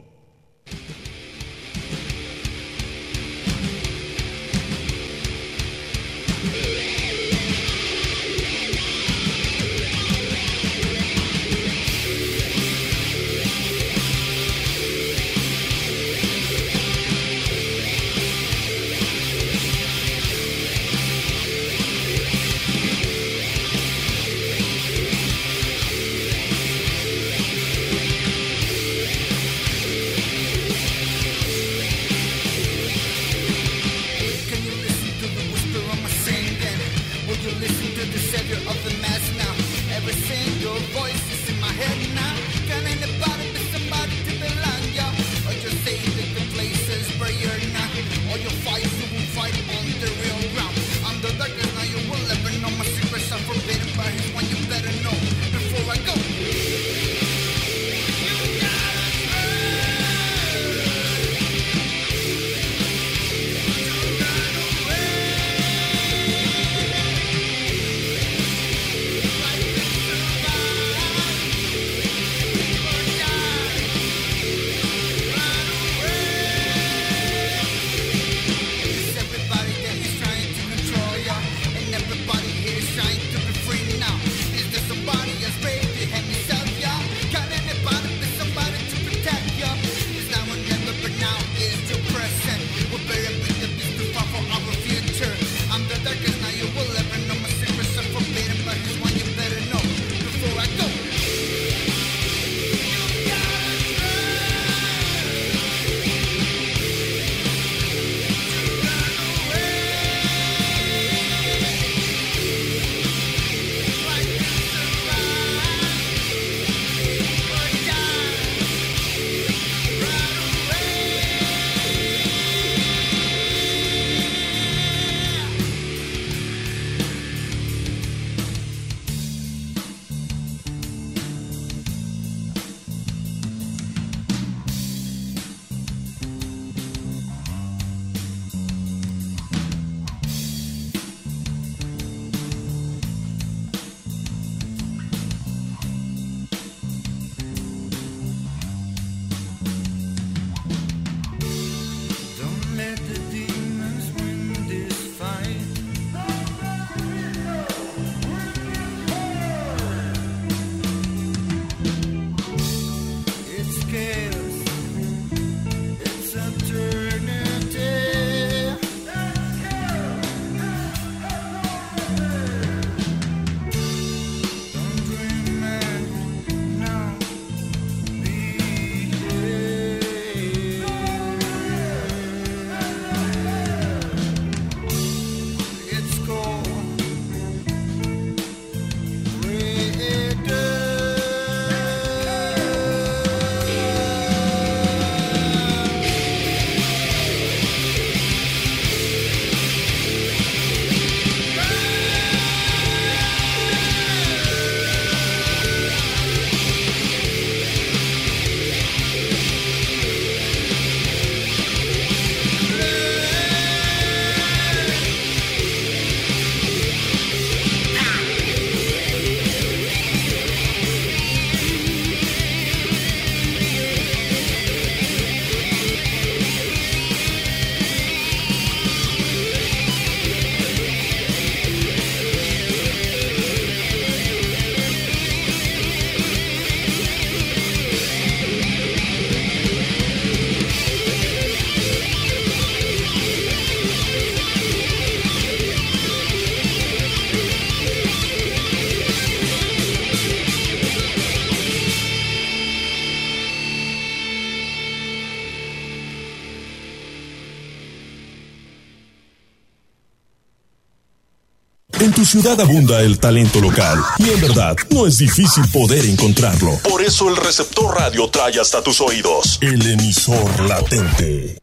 Ciudad abunda el talento local y en verdad no es difícil poder encontrarlo. Por eso el receptor radio trae hasta tus oídos el emisor latente.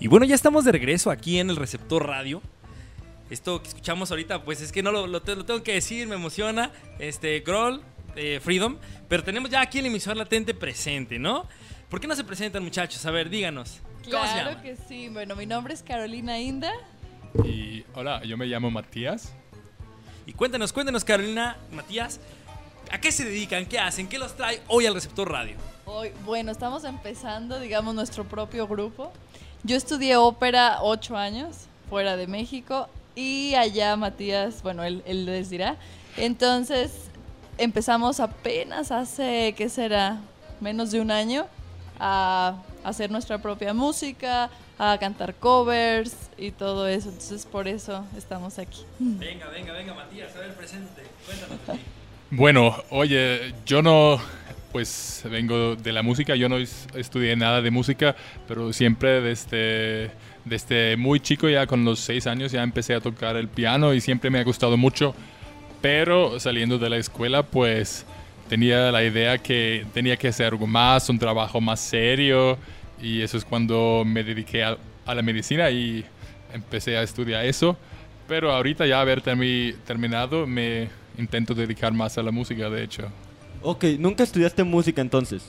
Y bueno, ya estamos de regreso aquí en el receptor radio. Esto que escuchamos ahorita, pues es que no lo, lo te- lo tengo que decir, me emociona. Este, Groll, eh, Freedom. Pero tenemos ya aquí el emisor latente presente, ¿no? ¿Por qué no se presentan, muchachos? A ver, díganos. ¿Cómo se Claro llama? que sí. Bueno, mi nombre es Carolina Inda. Y hola, yo me llamo Matías. Y cuéntanos, cuéntanos, Carolina, Matías, ¿a qué se dedican? ¿Qué hacen? ¿Qué los trae hoy al receptor radio? Hoy, bueno, estamos empezando, digamos, nuestro propio grupo. Yo estudié ópera ocho años fuera de México y allá Matías, bueno, él, él les dirá. Entonces empezamos apenas hace, ¿qué será? Menos de un año a hacer nuestra propia música, a cantar covers y todo eso. Entonces por eso estamos aquí. Venga, venga, venga, Matías, a ver, presente. Cuéntanos. de ti. Bueno, oye, yo no, pues vengo de la música, yo no es- estudié nada de música, pero siempre desde, desde muy chico, ya con los seis años, ya empecé a tocar el piano y siempre me ha gustado mucho. Pero saliendo de la escuela, pues tenía la idea que tenía que hacer algo más, un trabajo más serio, y eso es cuando me dediqué a, a la medicina y empecé a estudiar eso. Pero ahorita ya haber termi- terminado, me intento dedicar más a la música, de hecho. Ok, nunca estudiaste música entonces.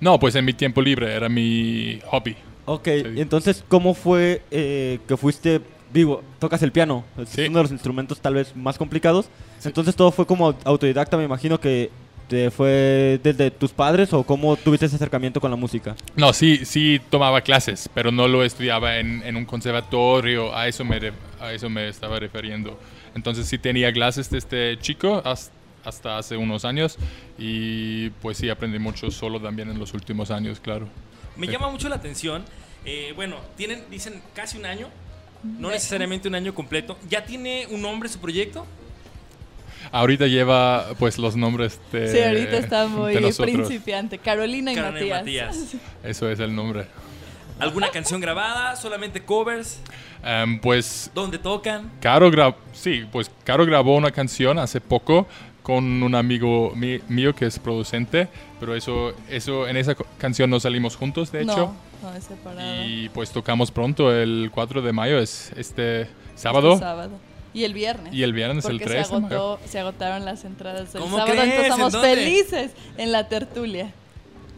No, pues en mi tiempo libre era mi hobby. Ok, y entonces, ¿cómo fue eh, que fuiste, digo, tocas el piano? Es Sí. uno de los instrumentos tal vez más complicados. Entonces todo fue como autodidacta, me imagino que te fue desde tus padres o cómo tuviste ese acercamiento con la música. No, sí, sí tomaba clases, pero no lo estudiaba en, en un conservatorio, a eso, me a eso me estaba refiriendo. Entonces sí tenía clases desde chico has- hasta hace unos años y pues sí aprendí mucho solo también en los últimos años, claro. Me Sí. llama mucho la atención. eh, bueno, tienen, dicen casi un año. No necesariamente un año completo. ¿Ya tiene un nombre su proyecto? Ahorita lleva pues los nombres de Sí, ahorita está muy principiante. Carolina y Carolina y Matías. Matías. Eso es el nombre. ¿Alguna canción grabada? ¿Solamente covers? Em, pues ¿Dónde tocan? Caro gra- sí, pues Caro grabó una canción hace poco con un amigo mi- mío que es producente, pero eso, eso en esa canción no salimos juntos, de hecho. No, no es separado. Y pues tocamos pronto el 4 de mayo, es este sábado. Este sábado. Y el viernes. Y el viernes, el Porque 3 Se, agotó, se agotaron las entradas el ¿Cómo sábado. crees? Entonces ¿En estamos felices en la tertulia.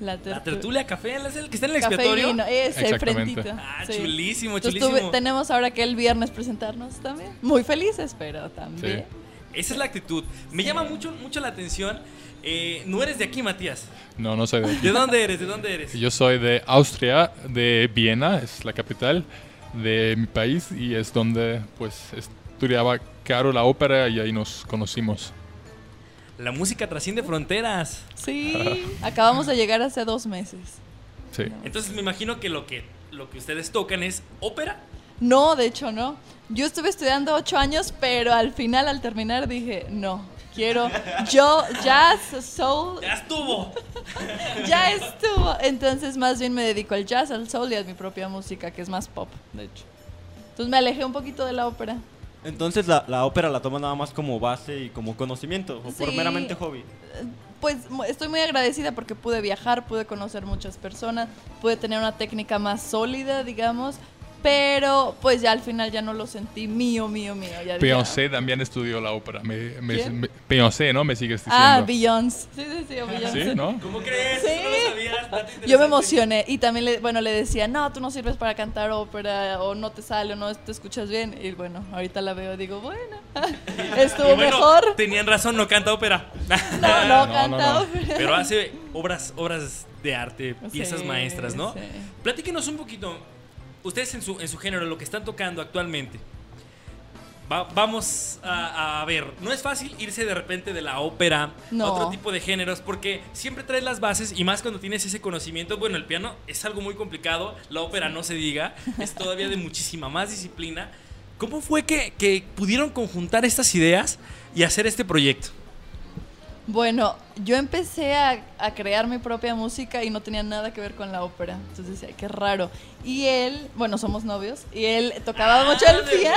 La, La tertu- tertulia café, ¿es el que está en el Café expiatorio? vino, ese, Exactamente. frentito. Ah, sí. chulísimo, Entonces chulísimo. tuve- tenemos ahora que el viernes presentarnos también. Muy felices, pero también. Esa es la actitud. Me llama mucho, mucho la atención. Eh, no eres de aquí, Matías. No, no soy de aquí. ¿De dónde eres? ¿De dónde eres? Yo soy de Austria, de Viena, es la capital de mi país y es donde pues estudiaba Caro la ópera y ahí nos conocimos. La música trasciende fronteras. Sí, acabamos de llegar hace dos meses. Sí. Entonces me imagino que lo que, lo que ustedes tocan es ópera. No, de hecho no. Yo estuve estudiando ocho años, pero al final, al terminar, dije, no, quiero yo jazz, soul, ¡Ya estuvo! ya estuvo. Entonces más bien me dedico al jazz, al soul y a mi propia música, que es más pop, de hecho. Entonces me alejé un poquito de la ópera. Entonces la, la ópera la tomas nada más como base y como conocimiento, o por meramente hobby. Pues mu- estoy muy agradecida porque pude viajar, pude conocer muchas personas, pude tener una técnica más sólida, digamos, pero pues ya al final ya no lo sentí mío, mío, mío. Ya dije, Beyoncé también estudió la ópera. Me, me- Beyoncé, ¿no? Me sigues diciendo. Ah, Beyoncé. Sí, sí, sí, Beyoncé. Sí, ¿no? ¿Cómo crees? Sí. No lo sabías. Yo me emocioné y también le, bueno, le decía, no, tú no sirves para cantar ópera o no te sale o no te escuchas bien. Y bueno, ahorita la veo y digo, bueno, estuvo bueno, mejor. Tenían razón, no canta ópera. No, no, No, canta no, no. ópera. Pero hace obras, obras de arte, piezas Sí, maestras, ¿no? sí. Platíquenos un poquito, ustedes en su, en su género, lo que están tocando actualmente. Va- vamos a, a ver, no es fácil irse de repente de la ópera No. a otro tipo de géneros porque siempre traes las bases y más cuando tienes ese conocimiento. Bueno, el piano es algo muy complicado, la ópera no se diga, es todavía de muchísima más disciplina. ¿Cómo fue que, que pudieron conjuntar estas ideas y hacer este proyecto? Bueno, yo empecé a, a crear mi propia música y no tenía nada que ver con la ópera. Entonces decía, qué raro. Y él, bueno, somos novios, y él tocaba mucho el piano.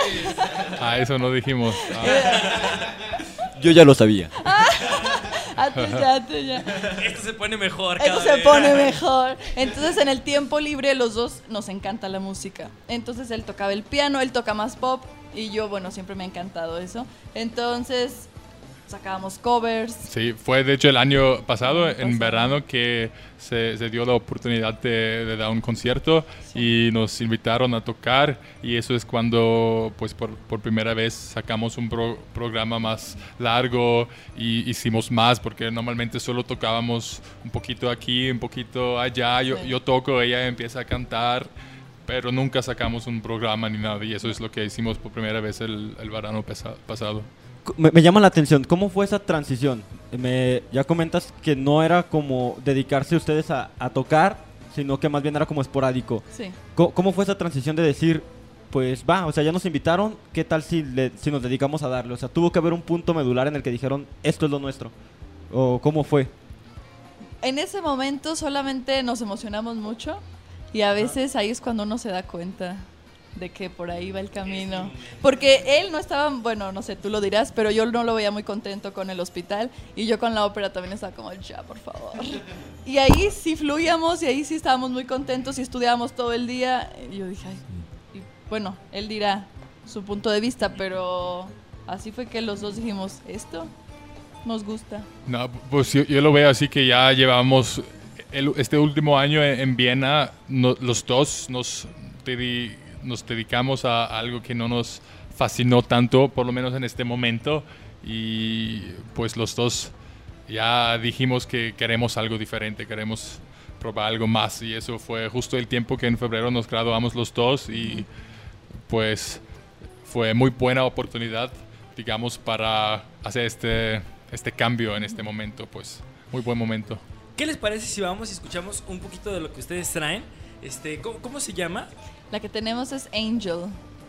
Ah, eso no dijimos. Ah, Yo ya lo sabía. Ah, tú ya, tú ya. Esto se pone mejor. Esto cada se vez. pone mejor. Entonces, en el tiempo libre, los dos nos encanta la música. Entonces, él tocaba el piano, él toca más pop. Y yo, bueno, siempre me ha encantado eso. Entonces, sacábamos covers. Sí, fue de hecho el año pasado, en pasado. verano, que se, se dio la oportunidad de, de dar un concierto y nos invitaron a tocar y eso es cuando pues por, por primera vez sacamos un pro- programa más largo y hicimos más porque normalmente solo tocábamos un poquito aquí, un poquito allá, yo, Sí. yo toco, ella empieza a cantar. Pero nunca sacamos un programa ni nada y eso es lo que hicimos por primera vez el, el verano pasado. Me, me llama la atención, ¿cómo fue esa transición? Me, ya comentas que no era como dedicarse ustedes a, a tocar, sino que más bien era como esporádico. Sí. Co- ¿Cómo, fue esa transición de decir, pues va, o sea, ya nos invitaron, ¿qué tal si, le- si nos dedicamos a darle? O sea, tuvo que haber un punto medular en el que dijeron, esto es lo nuestro. ¿O cómo fue? En ese momento solamente nos emocionamos mucho. Y a veces ahí es cuando uno se da cuenta de que por ahí va el camino. Porque él no estaba, bueno, no sé, tú lo dirás, pero yo no lo veía muy contento con el hospital y yo con la ópera también estaba como, ya, por favor. Y ahí sí fluíamos y ahí sí estábamos muy contentos y estudiábamos todo el día. Y yo dije, ay, y bueno, él dirá su punto de vista, pero así fue que los dos dijimos, esto nos gusta. No, pues yo, yo lo veo así que ya llevamos el- este último año en, en Viena, no- los dos nos, dedi- nos dedicamos a algo que no nos fascinó tanto, por lo menos en este momento, y pues los dos ya dijimos que queremos algo diferente, queremos probar algo más, y eso fue justo el tiempo que en febrero nos graduamos los dos, y pues fue muy buena oportunidad, digamos, para hacer este, este cambio en este momento, pues muy buen momento. ¿Qué les parece si vamos y escuchamos un poquito de lo que ustedes traen? Este, ¿cómo, cómo se llama? La que tenemos es Angel.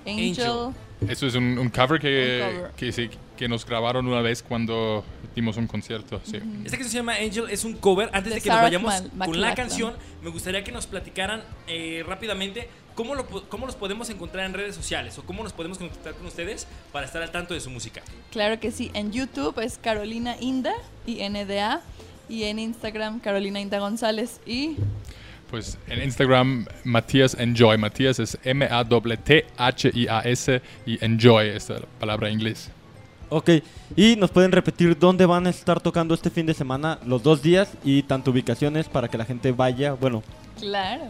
Angel. Angel. Eso es un, un cover, que, Un cover. Que, sí, que nos grabaron una vez cuando dimos un concierto. Sí. Esta canción se llama Angel, es un cover. Antes de, De que nos vayamos Mal- con la canción, me gustaría que nos platicaran eh, rápidamente cómo, lo, cómo los podemos encontrar en redes sociales o cómo nos podemos contactar con ustedes para estar al tanto de su música. Claro que sí. En YouTube es Carolina Inda y NDA. Y en Instagram Carolina Inda González. Y Pues en Instagram, Matías Enjoy. Matías es M-A-T-T-H-I-A-S y Enjoy, esta palabra en inglés. Ok, y nos pueden repetir dónde van a estar tocando este fin de semana, los dos días, y tanto ubicaciones para que la gente vaya, bueno, claro.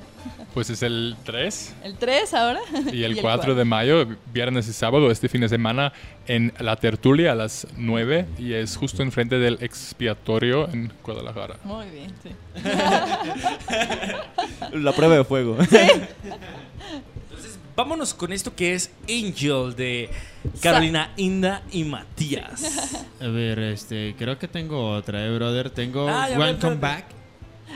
Pues es el 3 El 3 ahora. y el 4 de mayo, viernes y sábado, este fin de semana, en La Tertulia a las 9 y es justo enfrente del expiatorio en Guadalajara. Muy bien, sí. la prueba de fuego. Entonces, vámonos con esto que es Angel de Carolina Inda y Matías. A ver, este, creo que tengo otra, eh, brother. Tengo Ah, Welcome espérate. Back.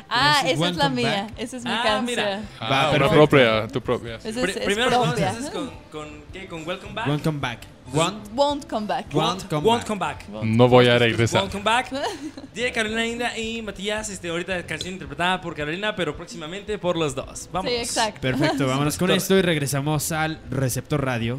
Ah, esa es la mía. Back. Esa es mi Ah, canción. mira. Ah, Va, perfecto. propia, tu propia. Es, Pri- es primero vamos propia. entonces con, con, ¿qué? ¿Con Welcome Back? Welcome Back. Won't, Won't come back. won't come Won't back. come back. No voy a regresar. Welcome back. De Carolina Inda y Matías, este, ahorita canción interpretada por Carolina, pero próximamente por los dos. Vamos. Sí, exacto. Perfecto, vámonos con esto y regresamos al Receptor Radio.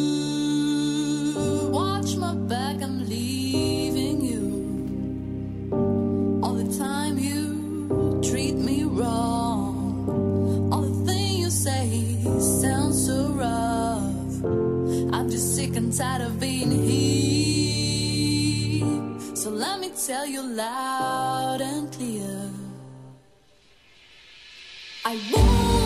sick and tired of being here. So let me tell you loud and clear. I won't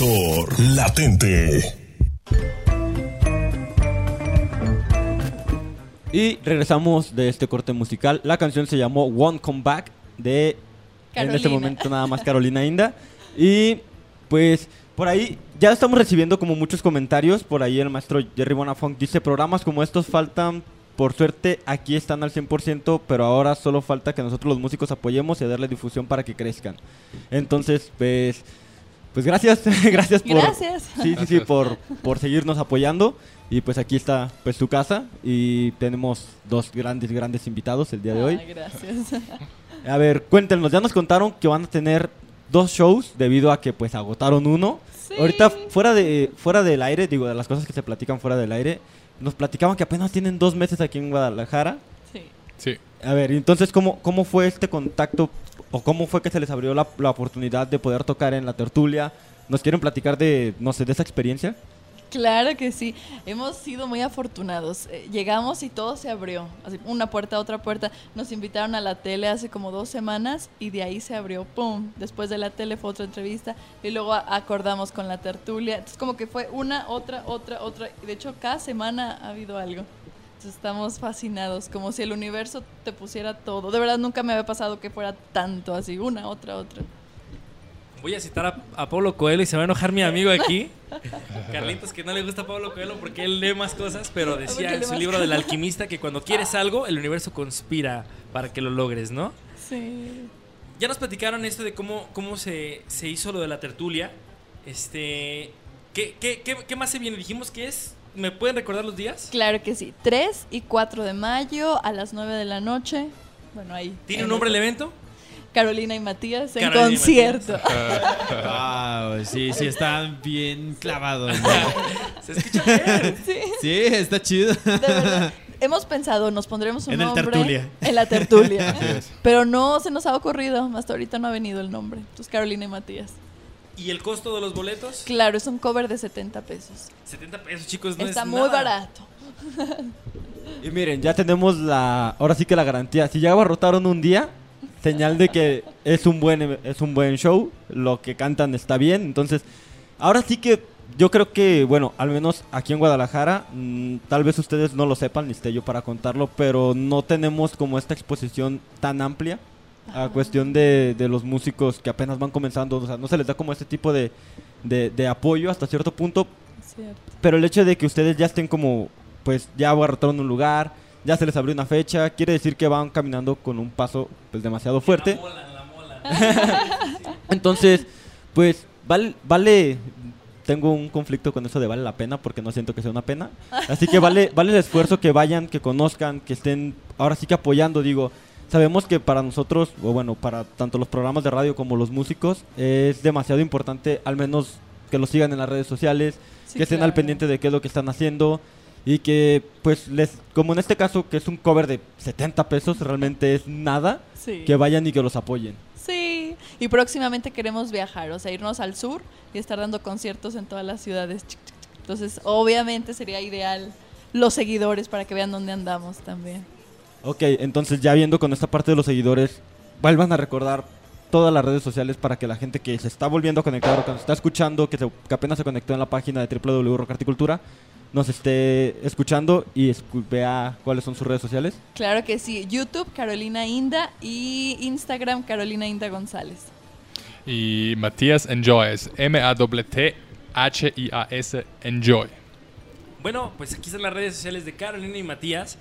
Emisor latente. Y regresamos de este corte musical. La canción se llamó One Come Back de en este momento nada más Carolina Inda. Y pues por ahí ya estamos recibiendo como muchos comentarios. Por ahí el maestro Jerry Bonafont dice programas como estos faltan. Por suerte aquí están al 100%, pero ahora solo falta que nosotros los músicos apoyemos y darle difusión para que crezcan. Entonces, pues, pues gracias, gracias por, Gracias. sí, sí, sí, por, por seguirnos apoyando. Y pues aquí está pues tu casa y tenemos dos grandes, grandes invitados el día de hoy. Gracias. A ver, cuéntenos, ya nos contaron que van a tener dos shows debido a que pues agotaron uno. Sí. Ahorita fuera de fuera del aire, digo, de las cosas que se platican fuera del aire, nos platicaban que apenas tienen dos meses aquí en Guadalajara. Sí. Sí. A ver, entonces, ¿cómo, cómo fue este contacto o cómo fue que se les abrió la, la oportunidad de poder tocar en la tertulia? ¿Nos quieren platicar de, no sé, de esa experiencia? Claro que sí. Hemos sido muy afortunados. Eh, llegamos y todo se abrió. Así, una puerta, otra puerta. Nos invitaron a la tele hace como dos semanas y de ahí se abrió. ¡Pum! Después de la tele fue otra entrevista y luego acordamos con la tertulia. Entonces como que fue una, otra, otra, otra. De hecho cada semana ha habido algo. Estamos fascinados, como si el universo te pusiera todo. De verdad nunca me había pasado que fuera tanto así, una, otra, otra. Voy a citar a, a Pablo Coelho y se va a enojar mi amigo aquí. Carlitos, que no le gusta a Pablo Coelho porque él lee más cosas, pero decía en su libro del alquimista que cuando quieres algo, el universo conspira para que lo logres, ¿no? Sí. Ya nos platicaron esto de cómo, cómo se, se hizo lo de la tertulia. Este. ¿qué, qué, qué, qué más se viene? Dijimos que es. ¿Me pueden recordar los días? Claro que sí. 3 y 4 de mayo a las 9 de la noche. Bueno, ahí. ¿Tiene en un nombre el evento? Carolina y Matías en Carolina concierto. Wow, sí, sí, está bien clavado. ¿no? Se escucha bien. sí, Sí, está chido. de verdad. Hemos pensado, nos pondremos un En nombre. tertulia. En la tertulia. Pero no se nos ha ocurrido. Hasta ahorita no ha venido el nombre. Entonces, Carolina y Matías. ¿Y el costo de los boletos? Claro, es un cover de 70 pesos. 70 pesos, chicos. No Está es muy nada. barato. Y miren, ya tenemos la, ahora sí que la garantía. Si ya abarrotaron un día, señal de que es un buen, es un buen show. Lo que cantan está bien. Entonces, ahora sí que yo creo que, bueno, al menos aquí en Guadalajara, mm, tal vez ustedes no lo sepan, ni esté yo para contarlo, pero no tenemos como esta exposición tan amplia a cuestión de, de los músicos que apenas van comenzando. O sea, no se les da como este tipo de, de, de apoyo hasta cierto punto. Cierto. Pero el hecho de que ustedes ya estén como, pues ya abarrotaron un lugar, ya se les abrió una fecha, quiere decir que van caminando con un paso pues demasiado fuerte. La mola, la mola. Entonces, pues vale, vale, tengo un conflicto con eso de vale la pena porque no siento que sea una pena. Así que vale, vale el esfuerzo que vayan, que conozcan, que estén ahora sí que apoyando, digo. Sabemos que para nosotros, o bueno, para tanto los programas de radio como los músicos, es demasiado importante al menos que los sigan en las redes sociales, Sí, que estén al pendiente de qué es lo que están haciendo. y que pues les como en este caso que es un cover de 70 pesos realmente es nada Sí. que vayan y que los apoyen. Sí, y próximamente queremos viajar, o sea, irnos al sur y estar dando conciertos en todas las ciudades. Entonces, obviamente sería ideal los seguidores para que vean dónde andamos también. Ok, entonces ya viendo con esta parte de los seguidores, vuelvan a recordar todas las redes sociales para que la gente que se está volviendo a conectar o que nos está escuchando, que, se- que apenas se conectó en la página de www.rocarticultura, nos esté escuchando y escu- vea cuáles son sus redes sociales. Claro que sí, YouTube Carolina Inda y Instagram Carolina Inda González. Y Matías Enjoy es M-A-T-T-H-I-A-S Enjoy. Bueno, pues aquí están las redes sociales de Carolina y Matías.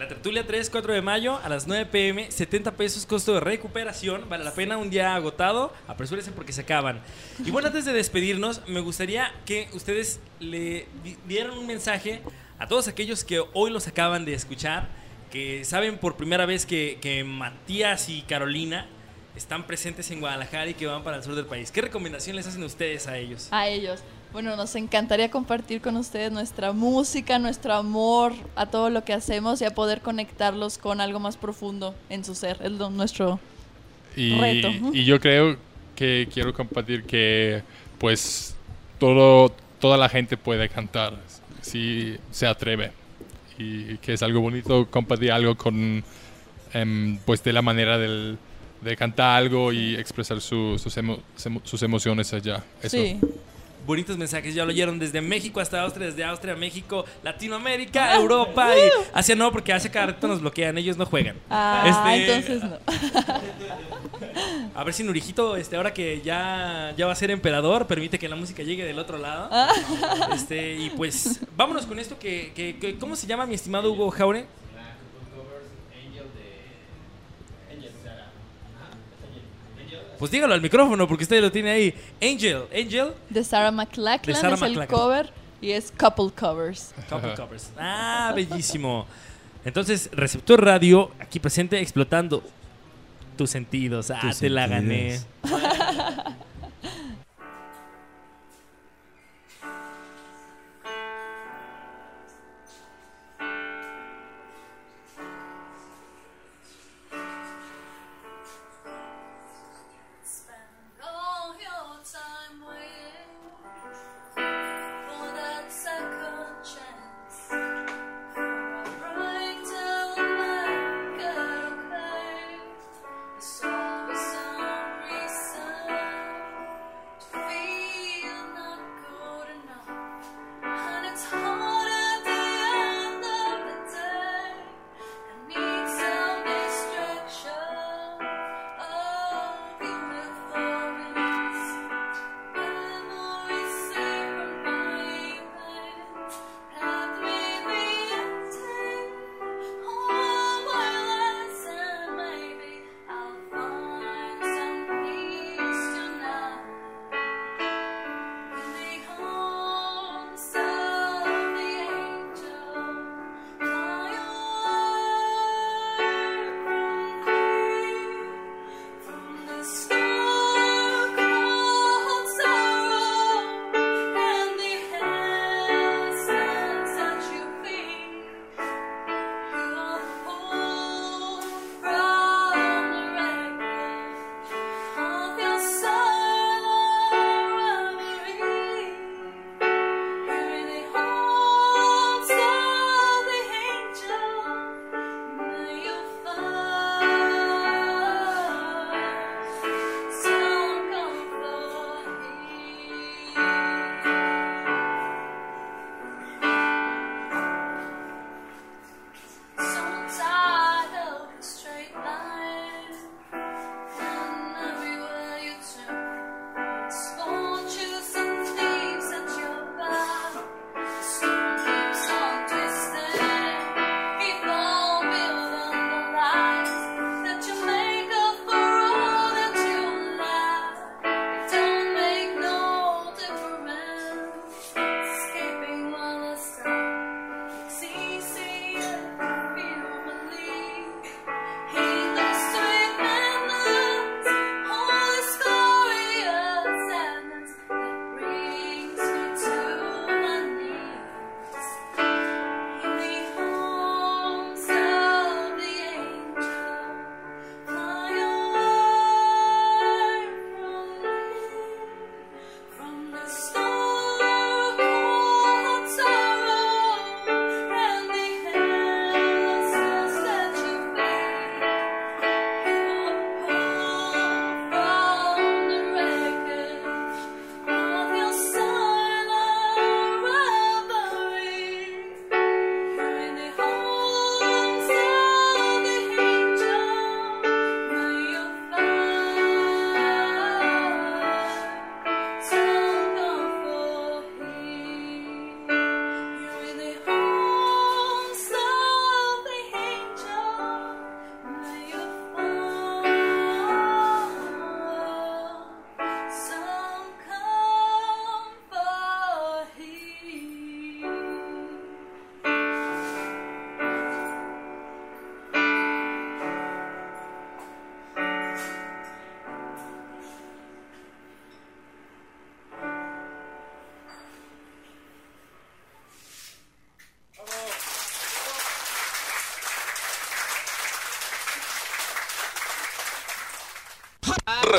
La tertulia 3, 4 de mayo a las 9 pm, 70 pesos costo de recuperación. Vale la pena un día agotado. Apresúrese porque se acaban. Y bueno, antes de despedirnos, me gustaría que ustedes le di- dieran un mensaje a todos aquellos que hoy los acaban de escuchar, que saben por primera vez que, que Matías y Carolina están presentes en Guadalajara y que van para el sur del país. ¿Qué recomendación les hacen ustedes a ellos? A ellos. Bueno, nos encantaría compartir con ustedes nuestra música, nuestro amor a todo lo que hacemos y a poder conectarlos con algo más profundo en su ser. Es lo- nuestro Y, reto. y yo creo que quiero compartir que pues todo, toda la gente puede cantar si se atreve. Y que es algo bonito compartir algo con em, pues de la manera del, de cantar algo y expresar su- sus, emo- sus emociones allá. Eso. Sí. Bonitos mensajes, ya lo oyeron desde México hasta Austria, desde Austria a México, Latinoamérica, Europa y Asia no, porque Asia cada rato nos bloquean, ellos no juegan. Ah, Este, entonces no. A ver si Nurijito, este, ahora que ya, ya va a ser emperador, permite que la música llegue del otro lado. Ah. Este, y pues, vámonos con esto que, que- que- ¿cómo se llama mi estimado Hugo Jaure? Pues dígalo al micrófono porque usted lo tiene ahí. Angel, Angel. De Sarah McLachlan De Sarah es el cover y es Couple Covers. Couple covers. Ah, bellísimo. Entonces, Receptor Radio, aquí presente, explotando tus sentidos. Ah, Tus te la gané.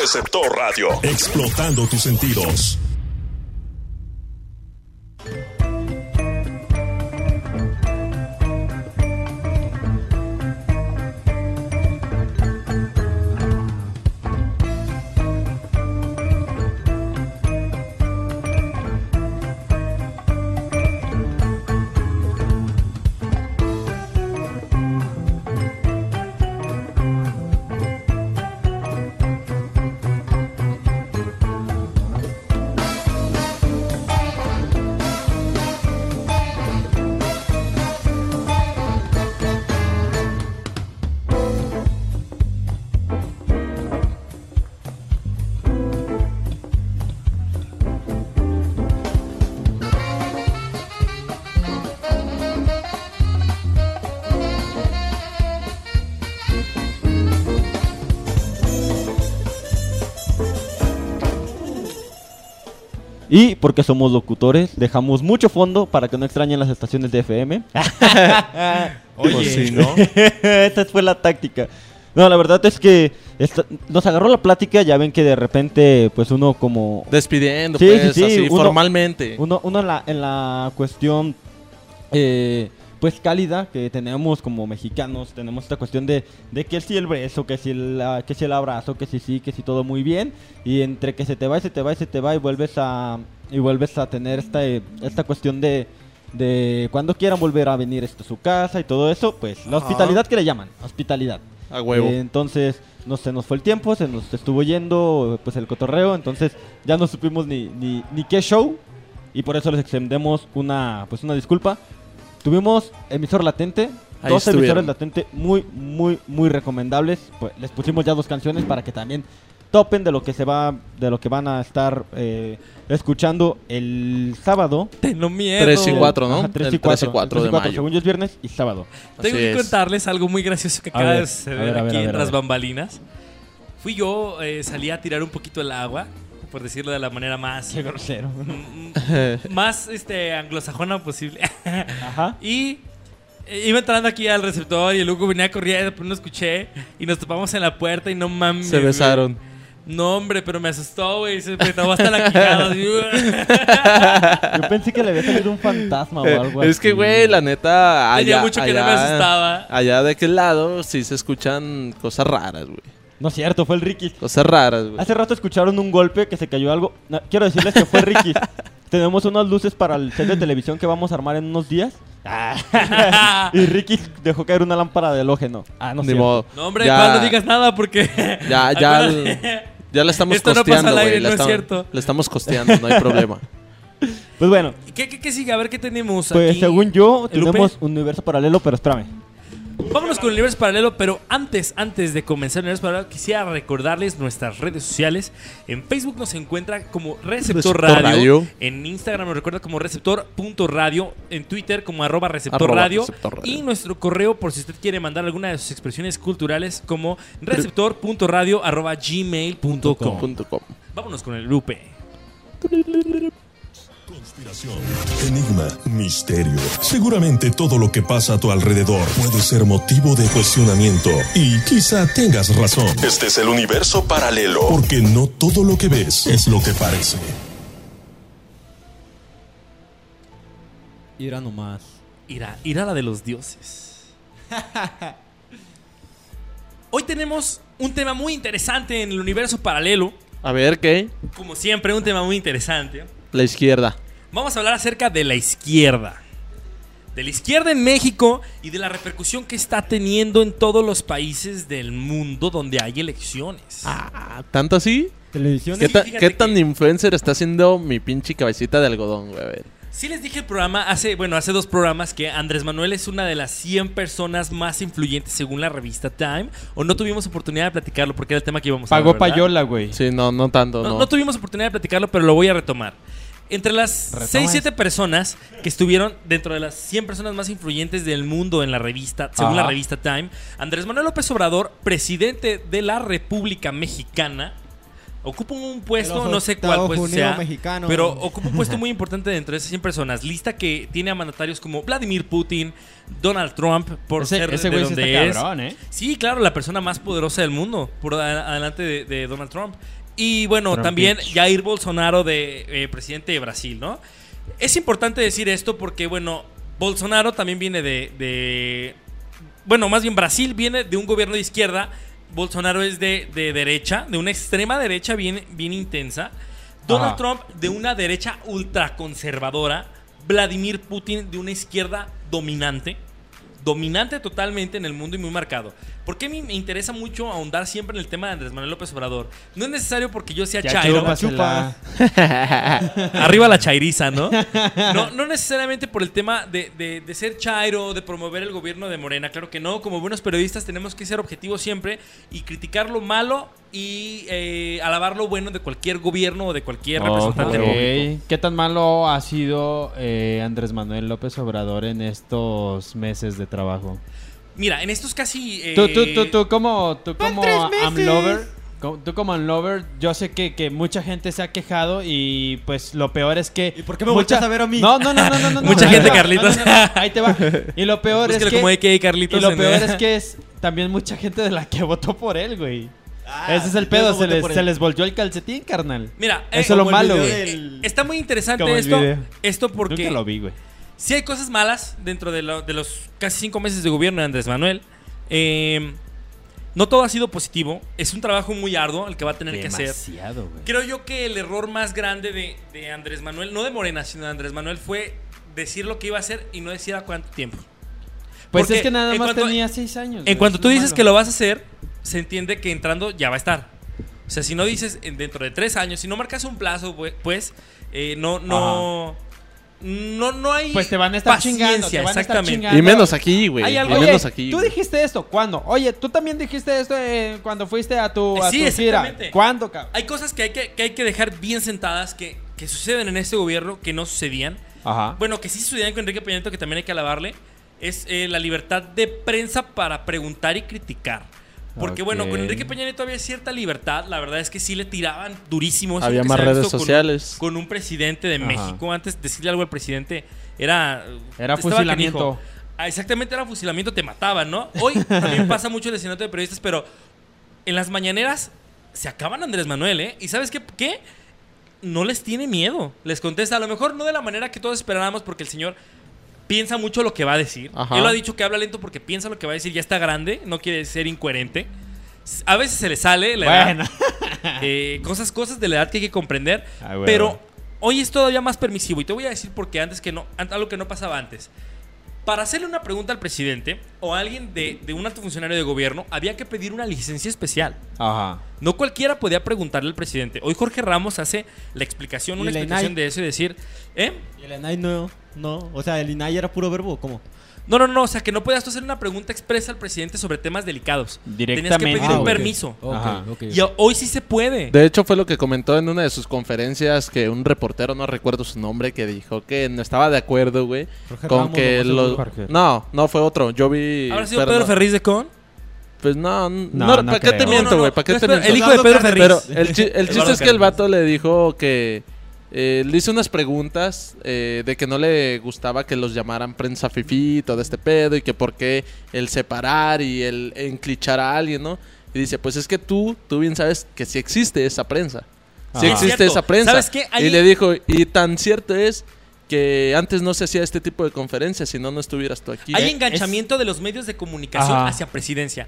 Receptor Radio. Explotando tus sentidos. Y porque somos locutores, dejamos mucho fondo para que no extrañen las estaciones de FM. Oye. Pues sí, ¿no? Esa fue la táctica. No, la verdad es que esta- nos agarró la plática, ya ven que de repente, pues uno como... Despidiendo, Sí, pues, sí, sí, así, uno- formalmente. Uno, uno en, la, en la cuestión, eh, pues cálida que tenemos como mexicanos, tenemos esta cuestión de, de que si el beso, que si el, ah, que si el abrazo, que si sí, que si todo muy bien, y entre que se te va y se te va y se te va y vuelves a, y vuelves a tener esta, eh, esta cuestión de, de cuando quieran volver a venir esto a su casa y todo eso, pues la Ajá. hospitalidad que le llaman, hospitalidad. A huevo. Eh, entonces, no se nos fue el tiempo, se nos estuvo yendo pues el cotorreo, entonces ya no supimos ni, ni, ni qué show y por eso les extendemos una pues una disculpa. Tuvimos emisor latente, Ahí dos estuvieron. emisores latente muy muy muy recomendables. Pues les pusimos ya dos canciones para que también topen de lo que se va de lo que van a estar eh, escuchando el sábado. Tengo miedo. 3 y 4, ¿no? Ajá, 3 y El 3 y 4, 4 3 y de 4, mayo. según yo es viernes y sábado. Tengo Así que es. contarles algo muy gracioso que A acaba ver, de suceder a ver, a ver, aquí a ver, en a las ver. bambalinas. Fui yo, eh, salí a tirar un poquito el agua, por decirlo de la manera más Qué grosero. más este anglosajona posible. Ajá. y eh, iba entrando aquí al receptor y el Hugo venía corriendo, después lo escuché y nos topamos en la puerta y no mames. Se güey. besaron. No, hombre, pero me asustó, güey. Se me trabó hasta la quijada. Yo pensé que le había salido un fantasma o algo Eh, es que, güey, la neta. Tenía allá- mucho que no me asustaba. Allá de aquel lado sí se escuchan cosas raras, güey. No es cierto, fue el Ricky. Cosas raras, güey. Hace rato escucharon un golpe que se cayó algo. No, quiero decirles que fue Ricky. Tenemos unas luces para el set de televisión que vamos a armar en unos días. y Ricky dejó caer una lámpara de halógeno. Ah, no Ni sé. modo. No, hombre, Ya- igual no digas nada porque. Ya, ya, ya la estamos Esto no pasa costeando, güey. aire, la, no es la estamos costeando, no hay problema. Pues bueno, ¿Qué, qué, qué sigue? A ver qué tenemos pues aquí. según yo ¿El tenemos un universo paralelo, pero espérame. Vámonos con el universo paralelo, pero antes, antes de comenzar el universo paralelo, quisiera recordarles nuestras redes sociales. En Facebook nos encuentra como Receptor, Receptor Radio. Radio. En Instagram nos recuerda como Receptor.radio. En Twitter como arroba Receptor Arroba Radio. Receptor Radio. Y nuestro correo, por si usted quiere mandar alguna de sus expresiones culturales, como Receptor.radio arroba gmail.com. Vámonos con el Lupe. Conspiración, enigma, misterio. Seguramente todo lo que pasa a tu alrededor puede ser motivo de cuestionamiento y quizá tengas razón. Este es el universo paralelo. Porque no todo lo que ves es lo que parece. Irá nomás. Ira, ira la de los dioses. Hoy tenemos un tema muy interesante en el universo paralelo. A ver, ¿qué? Como siempre, un tema muy interesante. La izquierda. Vamos a hablar acerca de la izquierda. De la izquierda en México y de la repercusión que está teniendo en todos los países del mundo donde hay elecciones. Ah, ¿Tanto así? Televisión. ¿Qué, Sí, ta- qué tan que- influencer está haciendo mi pinche cabecita de algodón, güey? A ver. Sí les dije el programa hace, bueno, hace dos programas que Andrés Manuel es una de las 100 personas más influyentes según la revista Time. O no tuvimos oportunidad de platicarlo porque era el tema que íbamos a Pagó ver, ¿verdad? payola, güey. Sí, no, no tanto, No, no. no tuvimos oportunidad de platicarlo, pero lo voy a retomar. Entre las Retoma 6, eso. 7 personas que estuvieron dentro de las 100 personas más influyentes del mundo en la revista, según la revista Time, Andrés Manuel López Obrador, presidente de la República Mexicana, Ocupa un puesto, no sé cuál puesto sea, mexicano. pero ocupa un puesto muy importante dentro de esas 100 personas. Lista que tiene a mandatarios como Vladimir Putin, Donald Trump, por Ese- ser ese de donde es. cabrón, ¿eh? Sí, claro, la persona más poderosa del mundo, por adelante de, de Donald Trump. Y bueno, Trumpich. también Jair Bolsonaro, de eh, presidente de Brasil, ¿no? Es importante decir esto porque, bueno, Bolsonaro también viene de, de- Bueno, más bien Brasil viene de un gobierno de izquierda. Bolsonaro es de, de derecha, de una extrema derecha bien, bien intensa. Donald Ajá. Trump de una derecha ultraconservadora. Vladimir Putin de una izquierda dominante. Dominante totalmente en el mundo y muy marcado. ¿Por qué me me interesa mucho ahondar siempre en el tema de Andrés Manuel López Obrador? No es necesario porque yo sea Ya chairo. chúpasela. Arriba la chairiza, ¿no? ¿no? No necesariamente por el tema de, de- de ser chairo, de promover el gobierno de Morena. Claro que no. Como buenos periodistas tenemos que ser objetivos siempre y criticar lo malo y eh, alabar lo bueno de cualquier gobierno o de cualquier representante Ok. público. ¿Qué tan malo ha sido eh, Andrés Manuel López Obrador en estos meses de trabajo? Mira, en estos casi... eh, Tú, tú, tú, tú como, tú como. Amlover, tú como Amlover, yo sé que, que mucha gente se ha quejado y pues lo peor es que... ¿Y por qué me volteas a ver a mí? No, no, no, no, no. no, Mucha no, gente, no, Carlitos. no, no, no, ahí te va. Y lo peor es Búsquelo que... como Carlitos y lo peor es que es también mucha gente de la que votó por él, güey. Ah, Ese es el pedo, se les, se les volteó el calcetín, carnal. Mira, eso eh, es lo malo, güey. del- Está muy interesante Como esto. Esto porque... Nunca lo vi, güey. Sí hay cosas malas dentro de, lo- de los casi cinco meses de gobierno de Andrés Manuel. Eh, no todo ha sido positivo. Es un trabajo muy arduo el que va a tener que hacer. Demasiado, güey. Creo yo que el error más grande de, de Andrés Manuel, no de Morena, sino de Andrés Manuel, fue decir lo que iba a hacer y no decir a cuánto tiempo. Pues Porque es que nada más cuanto- tenía seis años. En cuanto tú dices malo. que lo vas a hacer, se entiende que entrando ya va a estar. O sea, si no dices en- dentro de tres años, si no marcas un plazo, pues, eh, no, no, no, no hay Pues te van a estar paciencia, chingando, te van a estar exactamente. chingando. Y menos aquí, güey. Hay Y algo- Oye, menos aquí. tú dijiste esto, ¿cuándo? Oye, tú también dijiste esto eh, cuando fuiste a tu, a Sí, tu gira. exactamente. ¿Cuándo, cabrón? Hay cosas que hay que, que hay que dejar bien sentadas que, que suceden en este gobierno que no sucedían. Ajá. Bueno, que sí sucedían con Enrique Peña Nieto, que también hay que alabarle. Es eh, la libertad de prensa para preguntar y criticar. Porque bueno, con. Enrique Peña Nieto había cierta libertad. La verdad es que sí le tiraban durísimo. Eso Había más redes visto con un- sociales. Con un, presidente de Ajá. México. Antes decirle algo al presidente era... Era fusilamiento. canijo. Ah, exactamente, era fusilamiento, te mataban, ¿no? Hoy también pasa mucho el asesinato de periodistas, pero en las mañaneras se acaban Andrés Manuel, ¿eh? ¿Y sabes qué? ¿Qué? No les tiene miedo. Les contesta, a lo mejor no de la manera que todos esperábamos, porque el señor piensa mucho lo que va a decir. Ajá. Él lo ha dicho que habla lento porque piensa lo que va a decir, ya está grande, no quiere ser incoherente. A veces se le sale la edad. Bueno. Eh, cosas, cosas de la edad que hay que comprender. Ah, bueno. Pero hoy es todavía más permisivo. Y te voy a decir porque antes que no, algo que no pasaba antes. Para hacerle una pregunta al presidente o a alguien de, de un alto funcionario de gobierno, había que pedir una licencia especial. Ajá. No cualquiera podía preguntarle al presidente. Hoy Jorge Ramos hace la explicación, ¿Y una explicación ENAI? de eso y decir, ¿eh? Y el INAI no, no. O sea, el INAI era puro verbo, ¿cómo? No, no, no, o sea, que no podías tú hacer una pregunta expresa al presidente sobre temas delicados. Tenías que Directamente. pedir Ah, un permiso. Ok, Ajá. ok, Y ho- hoy sí se puede. De hecho, fue lo que comentó en una de sus conferencias que un reportero, no recuerdo su nombre, que dijo que no estaba de acuerdo, güey, con Ramos, que no, los... No, no fue otro. Yo vi... ¿Habrá sido pero Pedro no- Ferriz de Con? Pues no, no, No, no ¿para qué te miento, No, no, güey? no. ¿Para qué No, te miento? el hijo de Pedro Ferriz. Pero el, chi- el Eduardo chiste es que el vato le dijo que eh, le hizo unas preguntas eh, de que no le gustaba que los llamaran prensa fifí y todo este pedo y que por qué el separar y el enclichar a alguien, ¿no? Y dice, pues es que tú, tú bien sabes que sí existe esa prensa. Sí Ajá. existe esa prensa. ¿Sabes qué? Ahí- Y le dijo, y tan cierto es que antes no se hacía este tipo de conferencias, si no, no estuvieras tú aquí. Hay Eh, enganchamiento de los medios de comunicación Ajá. hacia presidencia.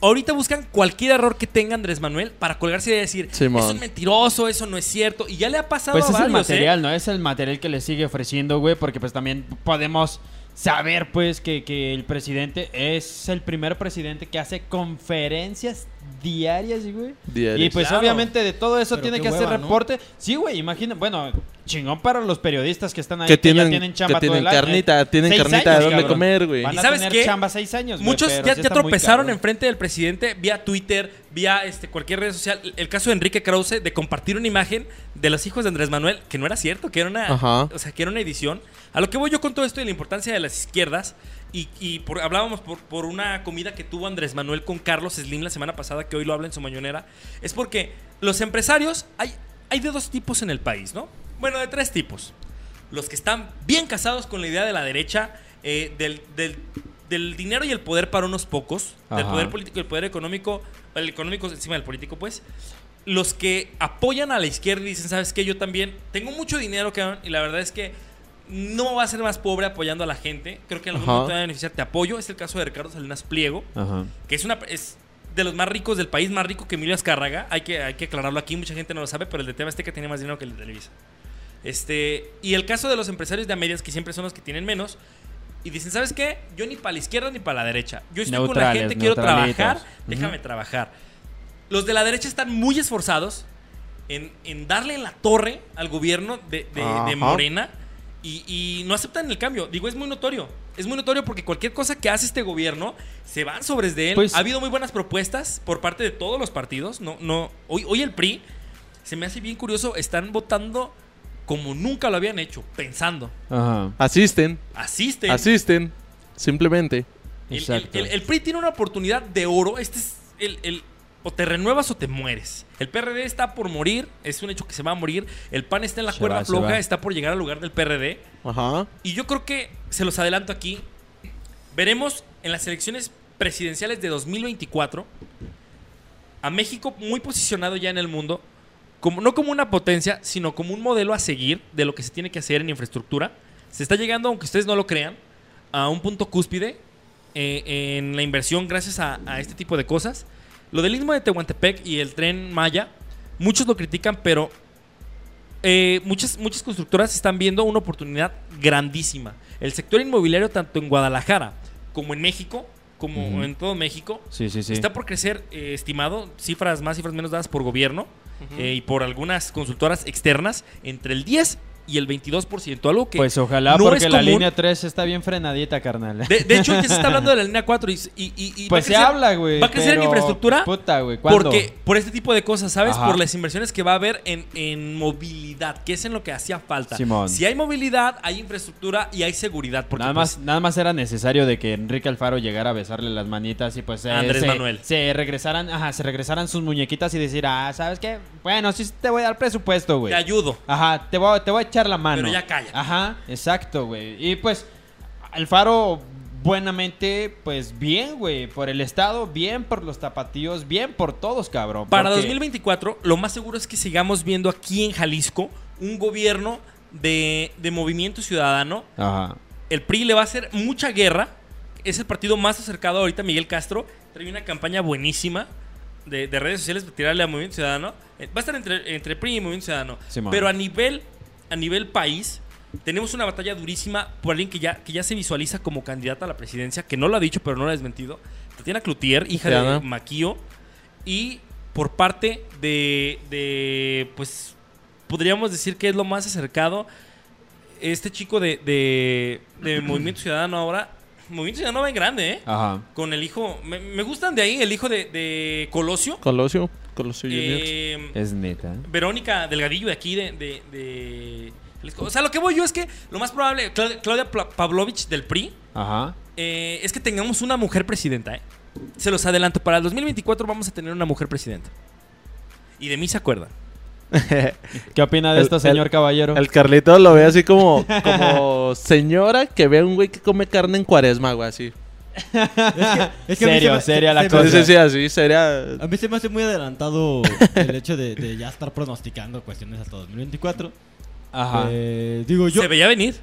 Ahorita buscan cualquier error que tenga Andrés Manuel para colgarse y decir, Simón. eso es mentiroso, eso no es cierto. Y ya le ha pasado Pues a es el varios, ¿eh? material, ¿no? Es el material que le sigue ofreciendo, güey, porque pues también podemos saber, pues, que, que el presidente es el primer presidente que hace conferencias diarias, güey. Diarias. Y pues Claro. obviamente de todo eso Pero tiene que hacer reporte. Sí, güey, imagina, bueno, chingón para los periodistas que están ahí, que que, ya tienen, tienen que chamba todo tienen año. carnita, tienen Seis carnita años, de dónde comer, güey. ¿Y sabes qué? chamba seis años, Muchos ya, sí tropezaron enfrente del presidente vía Twitter, vía este, cualquier red social. El caso de Enrique Krause de compartir una imagen de los hijos de Andrés Manuel, que no era cierto, que era una, Ajá. o sea, que era una edición. A lo que voy yo con todo esto y la importancia de las izquierdas Y, y por- hablábamos por, por una comida que tuvo Andrés Manuel con Carlos Slim la semana pasada, que hoy lo habla en su mañonera. Es porque los empresarios, hay, hay de dos tipos en el país, ¿no? Bueno, de tres tipos. Los que están bien casados con la idea de la derecha, eh, del, del- del dinero y el poder para unos pocos, del poder político y el poder económico, el económico encima del político, pues. Los que apoyan a la izquierda y dicen, ¿sabes qué? Yo también tengo mucho dinero, cabrón, y la verdad es que no va a ser más pobre apoyando a la gente. Creo que en algún Ajá. momento te va a beneficiar. Te apoyo. Es el caso de Ricardo Salinas Pliego, Ajá. que es una es de los más ricos del país, más rico que Emilio Azcárraga. Hay que, hay que aclararlo aquí, mucha gente no lo sabe, pero el de TV Azteca tiene más dinero que el de Televisa. Este, y el caso de los empresarios de a medias, que siempre son los que tienen menos, y dicen, ¿sabes qué? Yo ni para la izquierda ni para la derecha. Yo estoy con la gente, quiero trabajar, déjame trabajar. Los de la derecha están muy esforzados en, en darle la torre al gobierno de, de-. Morena y, y no aceptan el cambio. Digo, es muy notorio. Es muy notorio porque cualquier cosa que hace este gobierno se van sobre de él. Pues- ha habido muy buenas propuestas por parte de todos los partidos. No, no, hoy, hoy el PRI se me hace bien curioso. Están votando como nunca lo habían hecho, pensando. Ajá. Asisten. Asisten. Asisten. Simplemente. El, el- Exacto. el- el PRI tiene una oportunidad de oro. Este es el, el- o te renuevas o te mueres. El PRD está por morir, es un hecho que se va a morir. El PAN está en la Se cuerda va, floja, está por llegar al lugar del PRD. Ajá. Y yo creo que, se los adelanto aquí, veremos en las elecciones presidenciales de 2024 a México muy posicionado ya en el mundo, como, no como una potencia, sino como un modelo a seguir de lo que se tiene que hacer en infraestructura. Se está llegando, aunque ustedes no lo crean, a un punto cúspide eh, en la inversión gracias a, a este tipo de cosas. Lo del istmo de Tehuantepec y el tren Maya, muchos lo critican, pero eh, muchas, muchas constructoras están viendo una oportunidad grandísima. El sector inmobiliario, tanto en Guadalajara como en México, como en todo México, Sí, sí, sí. está por crecer, eh, estimado, cifras más, cifras menos dadas por gobierno eh, y por algunas consultoras externas, entre el 10 y el 22%. Algo que Pues ojalá, no porque es la común. línea 3 está bien frenadita, carnal. De, de hecho, ya se está hablando de la línea 4 y, y- y- y pues se crecer- habla, güey. Va a crecer en infraestructura Puta, güey. ¿cuándo? porque por este tipo de cosas, ¿sabes? Ajá. Por las inversiones que va a haber en, en movilidad, que es en lo que hacía falta. Simón. Si hay movilidad, hay infraestructura y hay seguridad. Porque Nada pues, más, nada más era necesario de que Enrique Alfaro llegara a besarle las manitas y pues eh, Andrés se, Manuel. se regresaran, ajá, se regresaran sus muñequitas y decir, ah, ¿sabes qué? Bueno, sí te voy a dar presupuesto, güey. te ayudo. Ajá, te voy, te voy a echar la mano. Pero ya cállate. Ajá, exacto, güey. Y pues, Alfaro, buenamente, pues bien, güey. Por el Estado, bien por los tapatíos, bien por todos, cabrón. Para porque- 2024, lo más seguro es que sigamos viendo aquí en Jalisco un gobierno de, de movimiento ciudadano. Ajá. El PRI le va a hacer mucha guerra. Es el partido más acercado ahorita Miguel Castro. Trae una campaña buenísima de, de redes sociales para tirarle a Movimiento Ciudadano. Eh, Va a estar entre, entre PRI y Movimiento Ciudadano. Simón. Pero a nivel, a nivel país, tenemos una batalla durísima por alguien que ya, que ya se visualiza como candidata a la presidencia, que no lo ha dicho, pero no lo ha desmentido. Tatiana Cloutier, hija de. Maquio. Y por parte de, de, pues, podríamos decir que es lo más acercado. Este chico de, de, de Movimiento Ciudadano ahora. Movimiento Ciudadano va en grande, ¿eh? Ajá. Con el hijo. Me, me gustan de ahí, el hijo de, de Colosio. Colosio. Colosio Junior. Eh, Es neta. Verónica Delgadillo de aquí, de, de, de- O sea, lo que voy yo es que lo más probable. Claudia, Pavlovich del PRI. Ajá. eh, es que tengamos una mujer presidenta, ¿eh? Se los adelanto. Para el 2024 vamos a tener una mujer presidenta. Y de mí se acuerdan. ¿Qué opina de El- esto, señor el- caballero? El Carlito lo ve así como, como señora que ve a un güey que come carne en cuaresma, güey, así. Es que Serio, me- seria se- la se cosa. Sí, sí, sí, así, sería... A mí se me hace muy adelantado el hecho de, de ya estar pronosticando cuestiones hasta 2024. Ajá. Eh, digo, yo. Se veía venir.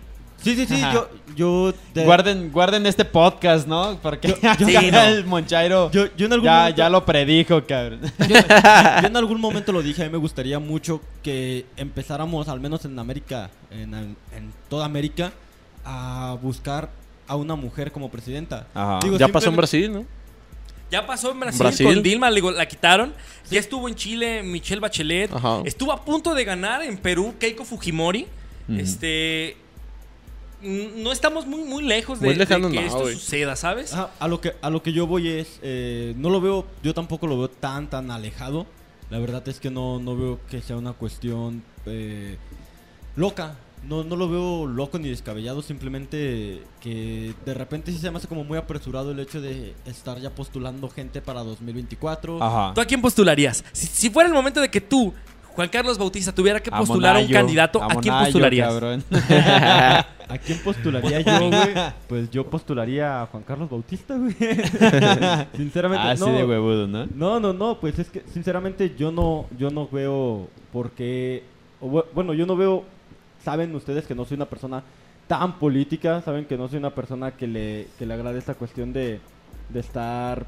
Sí, sí, sí. Ajá. Yo. yo de- Guarden, guarden este podcast, ¿no? Porque Yo- yo- Sí, no. el Monchairo yo, yo en algún ya, momento, ya lo predijo, cabrón. yo, yo en algún momento lo dije. A mí me gustaría mucho que empezáramos, al menos en América, en, en toda América, a buscar a una mujer como presidenta. Ajá. Digo, Ya pasó en Brasil, ¿no? Ya pasó en Brasil, Brasil. con Dilma, la quitaron. Ya estuvo en Chile Michelle Bachelet. Ajá. Estuvo a punto de ganar en Perú Keiko Fujimori. Este. No estamos muy, muy lejos de, Muy de que no, esto suceda, ¿sabes? Ajá, a lo que a lo que yo voy es eh, no lo veo yo tampoco lo veo tan tan alejado la verdad es que no no veo que sea una cuestión eh, loca no, no lo veo loco ni descabellado, simplemente que de repente sí se me hace como muy apresurado el hecho de estar ya postulando gente para 2024. Ajá. ¿Tú a quién postularías? Si, si fuera el momento de que tú, Juan Carlos Bautista, tuviera que A postular a un candidato, ¿a, quién postularías? ¿A quién postularía yo, güey? Pues yo postularía a Juan Carlos Bautista, güey. sinceramente, Así no. de huevudo, ¿no? No, no, no, pues es que sinceramente yo no, yo no veo por qué, o bueno, yo no veo, saben ustedes que no soy una persona tan política, saben que no soy una persona que le, que le agrade esta cuestión de, de estar,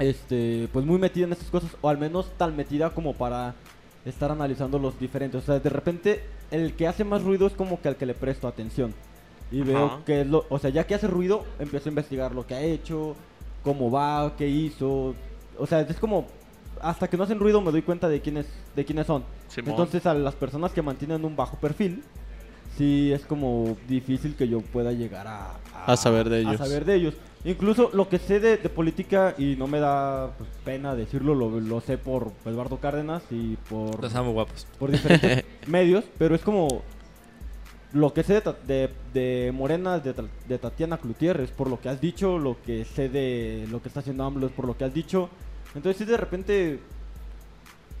este, pues muy metida en estas cosas, o al menos tan metida como para estar analizando los diferentes, o sea, de repente el que hace más ruido es como que al que le presto atención. Y veo que es lo, o sea, ya que hace ruido, empiezo a investigar lo que ha hecho, cómo va, qué hizo. O sea, es como hasta que no hacen ruido me doy cuenta de quiénes de quiénes son. Simón. Entonces, a las personas que mantienen un bajo perfil, sí es como difícil que yo pueda llegar a, A saber de ellos. A saber de ellos. Incluso lo que sé de, de política y no me da pues, pena decirlo, lo, lo sé por Eduardo Cárdenas y por Los amo guapos. por diferentes medios, pero es como lo que sé de, de, de Morena, de, Ta- de Tatiana Cloutier, es por lo que has dicho, lo que sé de lo que está haciendo AMLO es por lo que has dicho. Entonces, sí, de repente,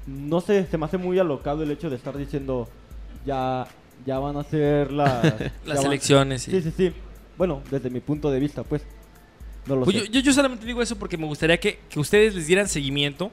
no sé, se me hace muy alocado el hecho de estar diciendo, ya, ya van a ser las, Las van- elecciones, sí. Sí, sí, sí. Bueno, desde mi punto de vista, pues. No lo Pues sé. yo, yo, yo solamente digo eso porque me gustaría que, que ustedes les dieran seguimiento.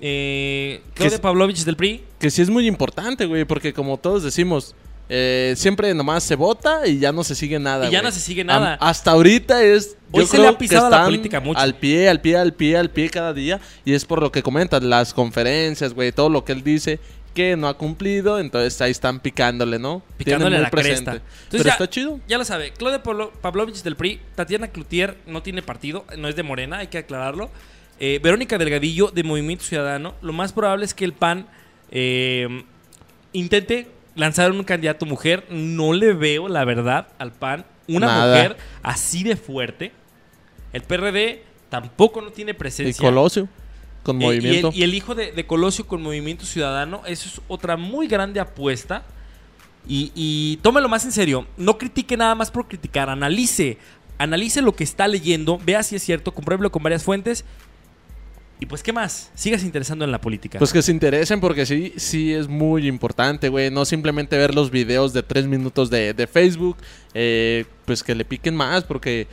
Eh, Claudia es- Pavlovich del PRI. Que sí es muy importante, güey, porque como todos decimos, eh, siempre nomás se vota y ya no se sigue nada. Y ya no se sigue nada. Hasta ahorita es. Hoy yo se le creo ha pisado que la política mucho. Al pie, al pie, al pie, al pie cada día. Y es por lo que comentas, las conferencias, güey, todo lo que él dice que no ha cumplido. Entonces ahí están picándole, ¿no? Picándole la cresta. Entonces Pero ya, está chido. Ya lo sabe. Claudia Pavlo- Pavlovich del PRI. Tatiana Cloutier no tiene partido. No es de Morena, hay que aclararlo. Eh, Verónica Delgadillo de Movimiento Ciudadano. Lo más probable es que el PAN eh, intente lanzar un candidato mujer. No le veo, la verdad, al PAN una Nada. mujer así de fuerte. El PRD tampoco no tiene Y presencia. Colosio, con Eh, movimiento. Y el, y el hijo de, de Colosio con Movimiento Ciudadano, eso es otra muy grande apuesta. Y, y tómelo más en serio. No critique nada más por criticar. Analice. Analice lo que está leyendo. Vea si es cierto. Compruébelo con varias fuentes. Y pues, ¿qué más? Sigas interesando en la política. Pues que se interesen porque sí, sí es muy importante, güey. No simplemente ver los videos de tres minutos de, de Facebook. eh, pues que le piquen más porque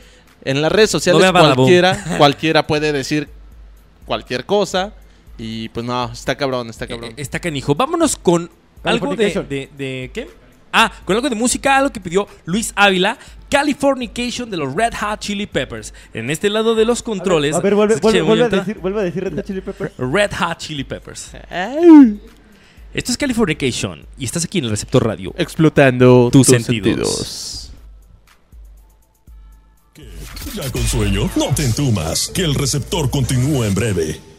en las redes sociales cualquiera, cualquiera puede decir cualquier cosa. Y pues no, está cabrón, está cabrón. Eh, está canijo. Vámonos con algo de, de, de- ¿Qué? Ah, con algo de música, algo que pidió Luis Ávila. Californication de los Red Hot Chili Peppers. En este lado de los controles. A ver, vuelve, ¿se vuelve, escucha vuelve a decir, vuelve a decir Red Hot Chili Peppers. Red Hot Chili Peppers. Esto es Californication y estás aquí en el receptor radio. Explotando tus, tus sentidos. sentidos. Ya con sueño, no te entumas, que el receptor continúa en breve.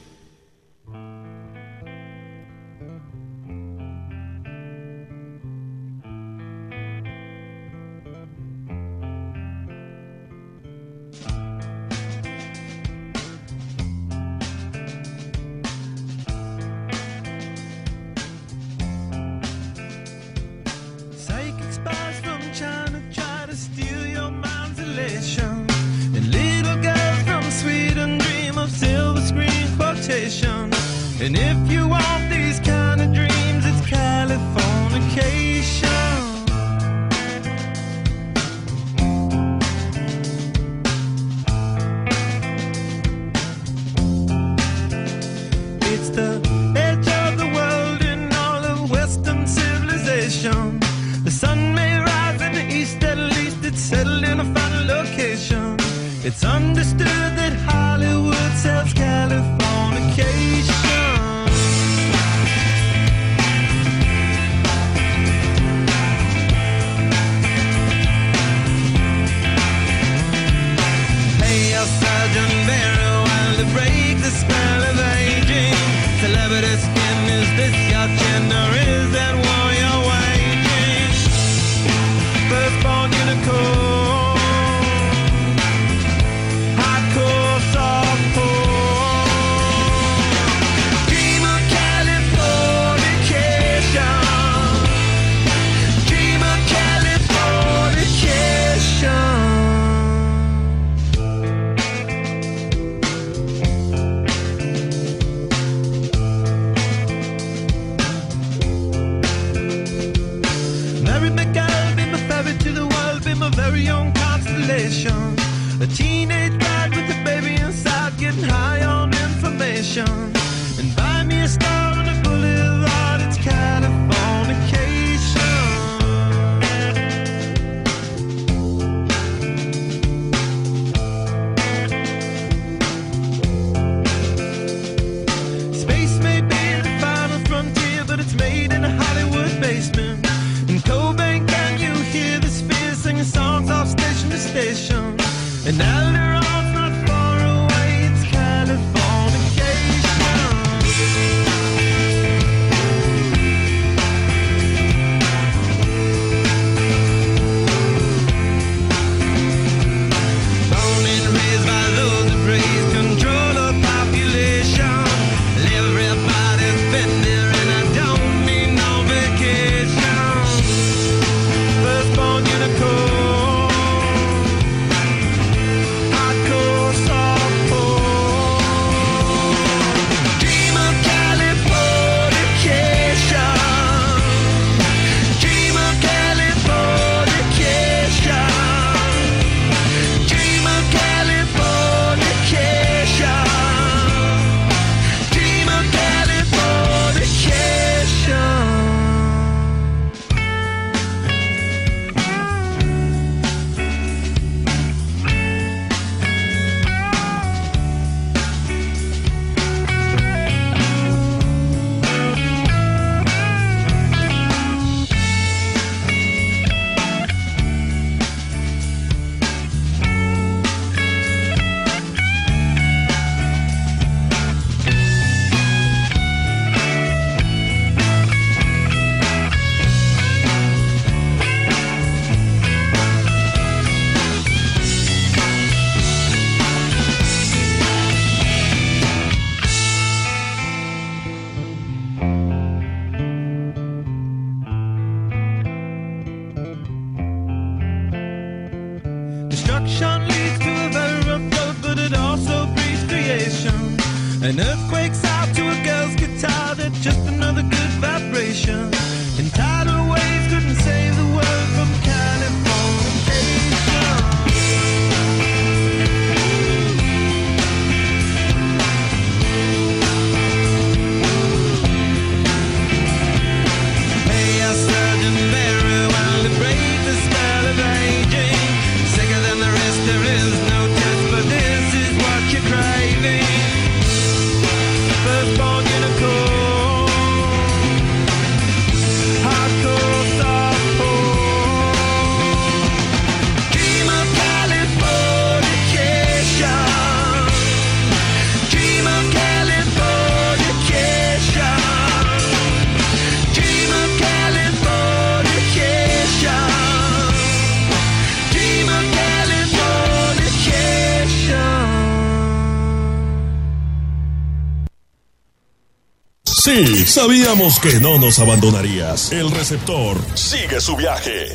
Sabíamos que no nos abandonarías. El receptor sigue su viaje.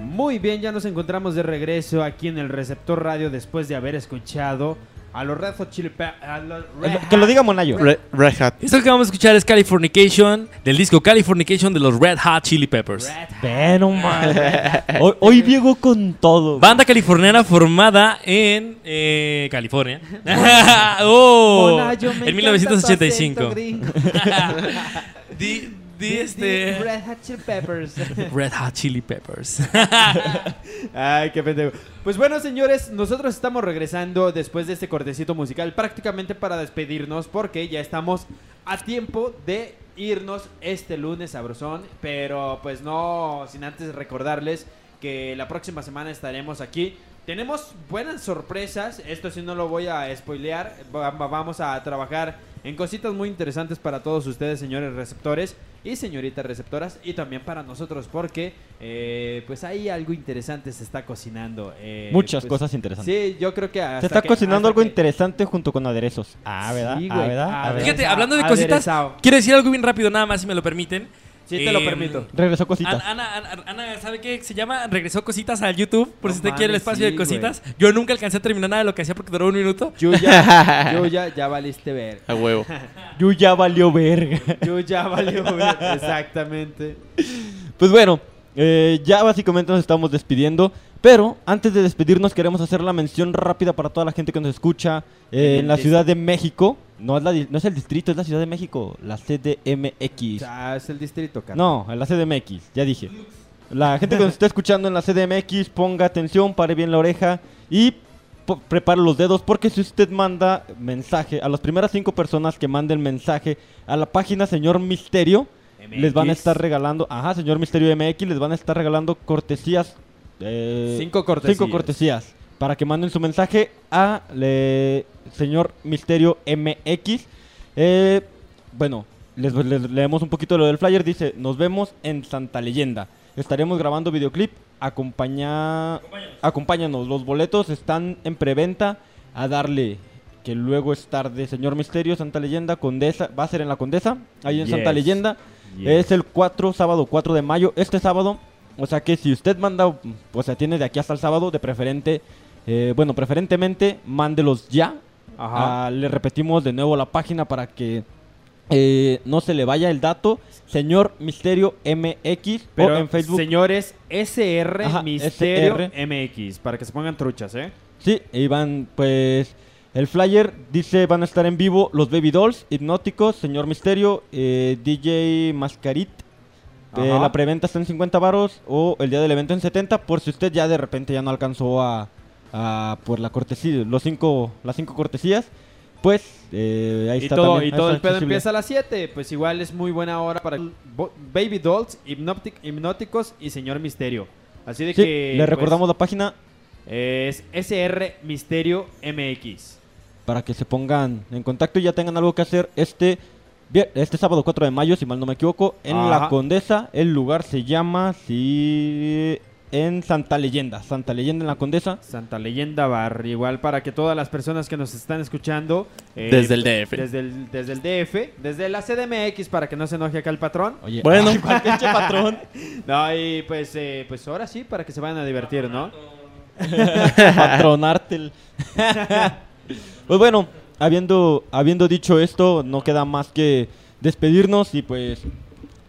Muy bien, ya nos encontramos de regreso aquí en el receptor radio después de haber escuchado a los Red Hot Chili Peppers. Que lo diga Monayo. Red, Red Hat. Esto que vamos a escuchar es Californication, del disco Californication de los Red Hot Chili Peppers. Pero, madre. Hoy, hoy Diego con todo. Banda californiana formada en eh, California. oh, Monayo, me en encanta tu 1985. di, este. Red Hot Chili Peppers. Red Hot Chili Peppers. Ay, qué pendejo. Pues bueno, señores, nosotros estamos regresando después de este cortecito musical prácticamente para despedirnos porque ya estamos a tiempo de irnos este lunes sabrosón, pero pues no sin antes recordarles que la próxima semana estaremos aquí. Tenemos buenas sorpresas, esto sí no lo voy a spoilear, Va- va- vamos a trabajar en cositas muy interesantes para todos ustedes, señores receptores y señoritas receptoras, y también para nosotros, porque eh, pues ahí algo interesante se está cocinando. eh, Muchas pues, cosas interesantes. Sí, yo creo que hasta Se está que- cocinando hasta algo que- interesante junto con aderezos. Ah, ¿verdad? Sí, ah, güey. ¿verdad? Ah, Ah, ¿verdad? Fíjate, hablando de cositas, Aderezado. quiero decir algo bien rápido, nada más si me lo permiten. Sí, te lo Em, permito. Regresó cositas. Ana, Ana, Ana, ¿sabe qué se llama? Regresó cositas al YouTube, por No si usted quiere el mames, espacio sí, de cositas. Yo nunca alcancé a terminar nada de lo que hacía porque duró un minuto. Yuya, Yuya, ya valiste ver. A huevo. Yo ya valió verga. Yuya valió ver. Exactamente. Pues bueno, eh, ya básicamente nos estamos despidiendo. Pero antes de despedirnos queremos hacer la mención rápida para toda la gente que nos escucha eh, En la Ciudad de México. No es, la no es el distrito, es la Ciudad de México. La CDMX. Ah, es el distrito, cara. No, en la CDMX, ya dije. La gente que nos está escuchando en la CDMX, ponga atención, pare bien la oreja y prepare los dedos porque si usted manda mensaje a las primeras cinco personas que manden mensaje a la página Señor Misterio, les van a estar regalando, ajá, Señor Misterio MX, les van a estar regalando cortesías. eh, Cinco cortesías. Cinco cortesías. Para que manden su mensaje a le- Señor Misterio MX. Eh, bueno, les, les leemos un poquito lo del flyer. Dice, nos vemos en Santa Leyenda. Estaremos grabando videoclip. Acompaña... Acompáñanos. Los boletos están en preventa. A darle que luego es tarde. Señor Misterio, Santa Leyenda, Condesa. Va a ser en la Condesa. Ahí en Santa. Leyenda. Yes. Es el 4, sábado 4 de mayo. Este sábado. O sea que si usted manda, o sea, tiene de aquí hasta el sábado, de preferente, eh, bueno, preferentemente, mándelos ya. Ajá. Ah, le repetimos de nuevo la página para que eh, no se le vaya el dato. Señor Misterio MX Pero o en Facebook. Señores, SR Ajá, Misterio SR. MX. Para que se pongan truchas, ¿eh? Sí, y van, pues. El flyer dice van a estar en vivo los Baby Dolls, Hipnóticos, Señor Misterio, eh, DJ Mascarit. Eh, la preventa está en 50 varos o el día del evento en 70 por si usted ya de repente ya no alcanzó a, a por la cortesía, los cinco, las cinco cortesías, pues eh, ahí Y está todo, también, y todo el pedo accesible. empieza a las 7. Pues igual es muy buena hora para Baby Dolls, Hipnóticos y Señor Misterio. Así de Sí, que. le pues, recordamos la página Es SR Misterio MX. para que se pongan en contacto y ya tengan algo que hacer este este sábado 4 de mayo, si mal no me equivoco, en Ajá. La Condesa. El lugar se llama sí, en Santa Leyenda, Santa Leyenda en La Condesa. Santa Leyenda Bar. Igual para que todas las personas que nos están escuchando. eh, Desde el DF. Desde el, desde el DF. Desde la CDMX para que no se enoje acá el patrón. Oye, Bueno. ay, ¿cuál pinche patrón. No, y pues, eh, pues ahora sí, para que se vayan a divertir, ¿no? Patronarte el- pues bueno, habiendo, habiendo dicho esto, no queda más que despedirnos y pues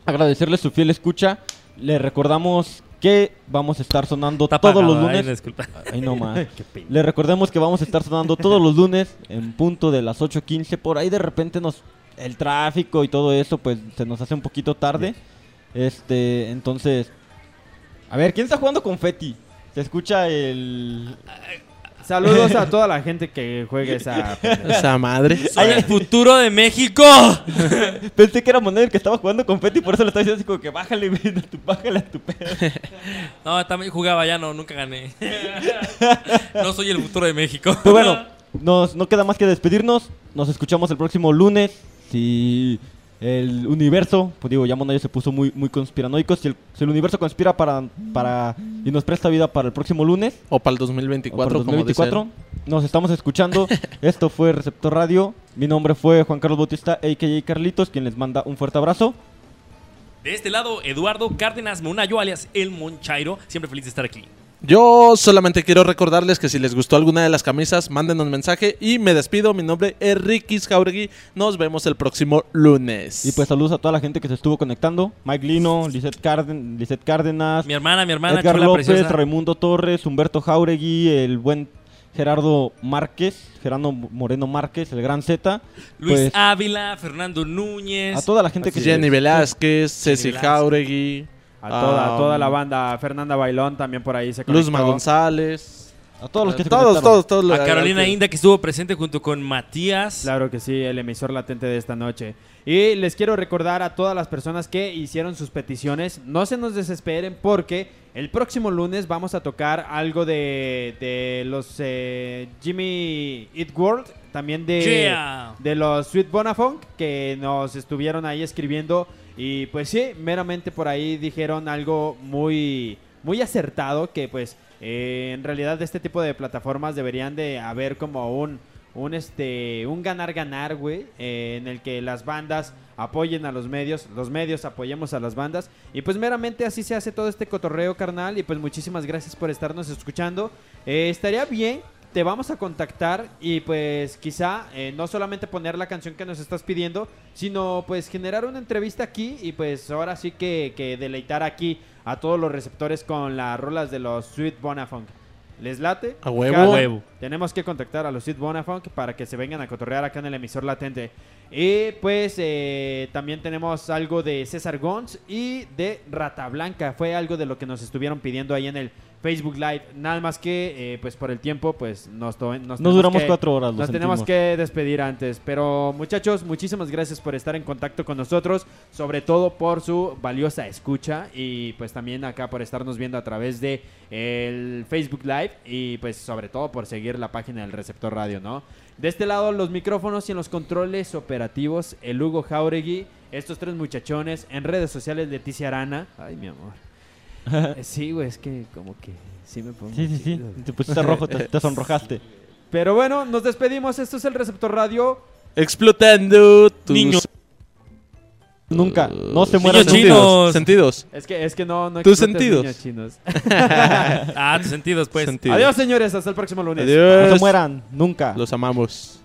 agradecerle su fiel escucha. Le recordamos que vamos a estar sonando Está todos apagado, los ay, lunes. disculpa. Ay, no más. Le recordemos que vamos a estar sonando todos los lunes en punto de las 8.15. Por ahí de repente nos el tráfico y todo eso pues se nos hace un poquito tarde. Este, entonces a ver, ¿quién está jugando confeti? Se escucha el Saludos a toda la gente que juegue esa. Esa madre. Soy el futuro de México. Pensé que era Moneda el que estaba jugando confeti, por eso le estaba diciendo así como que bájale, güey, a tu, bájale a tu pedo. No, también jugaba ya, no, nunca gané. No soy el futuro de México. Pues bueno, nos, no queda más que despedirnos. Nos escuchamos el próximo lunes. Si el universo, pues digo, ya Monayo se puso muy, muy conspiranoico. Si el, si el universo conspira para, para y nos presta vida para el próximo lunes, O para el o para 2024, el 2024, como nos estamos escuchando. Esto fue Receptor Radio. Mi nombre fue Juan Carlos Bautista, a.k.a. Carlitos, quien les manda un fuerte abrazo. De este lado, Eduardo Cárdenas Monayo, alias El Monchairo. Siempre feliz de estar aquí. Yo solamente quiero recordarles que si les gustó alguna de las camisas, mándenos un mensaje y me despido. Mi nombre es Rikis Jauregui. Nos vemos el próximo lunes. Y pues saludos a toda la gente que se estuvo conectando. Mike Lino, Lisette, Carden- Lisette Cárdenas. Mi hermana, mi hermana, Edgar chula, López, preciosa. Raimundo Torres, Humberto Jauregui, el buen Gerardo Márquez, Gerardo Moreno Márquez, el gran Z. Luis Pues, Ávila, Fernando Núñez. a toda la gente que Jenny Velázquez, Ceci Velázquez. Jauregui. A toda, a toda um, la banda, Fernanda Bailón también por ahí se conectó. Luzma González. A todos los que se todos, todos, todos. A Carolina Inda, que estuvo presente junto con Matías. Claro que sí, el emisor latente de esta noche. Y les quiero recordar a todas las personas que hicieron sus peticiones, no se nos desesperen porque el próximo lunes vamos a tocar algo de, de los eh, Jimmy Eat World, también de, Yeah. de los Sweet Bonafunk que nos estuvieron ahí escribiendo y pues sí, meramente por ahí dijeron algo muy, muy acertado que pues eh, en realidad este tipo de plataformas deberían de haber como un, un este un ganar ganar güey eh, en el que las bandas apoyen a los medios los medios apoyemos a las bandas. Y pues meramente así se hace todo este cotorreo carnal. Y pues muchísimas gracias por estarnos escuchando. Eh, estaría bien te vamos a contactar y pues quizá eh, no solamente poner la canción que nos estás pidiendo, sino pues generar una entrevista aquí y pues ahora sí que, que deleitar aquí a todos los receptores con las rolas de los Sweet Bonafunk. ¿Les late? A huevo. Cada- A huevo. Tenemos que contactar a los Sweet Bonafunk para que se vengan a cotorrear acá en el emisor latente. Y pues eh, también tenemos algo de César Gons y de Rata Blanca. Fue algo de lo que nos estuvieron pidiendo ahí en el Facebook Live. Nada más que, eh, pues por el tiempo, pues nos, nos No tenemos duramos que- cuatro horas, Nos tenemos que despedir antes. Pero muchachos, muchísimas gracias por estar en contacto con nosotros. Sobre todo por su valiosa escucha. Y pues también acá por estarnos viendo a través de el Facebook Live. Y pues sobre todo por seguir la página del Receptor Radio, ¿no? De este lado, los micrófonos y en los controles operativos, el Hugo Jauregui. Estos tres muchachones en redes sociales, Leticia Arana. Ay, mi amor. Eh, sí, güey, es que como que sí me pongo. Sí, sí, sí. chido. Te pusiste rojo, te- te sonrojaste. Pero bueno, nos despedimos. Esto es el Receptor Radio. Explotando tus Niños. Nunca, no se mueran Niños chinos. Sentidos. Es que, es que no, no Tus sentidos. niños chinos. Ah, tus sentidos, pues. Adiós, señores. Hasta el próximo lunes. Adiós. No se mueran, nunca. Los amamos.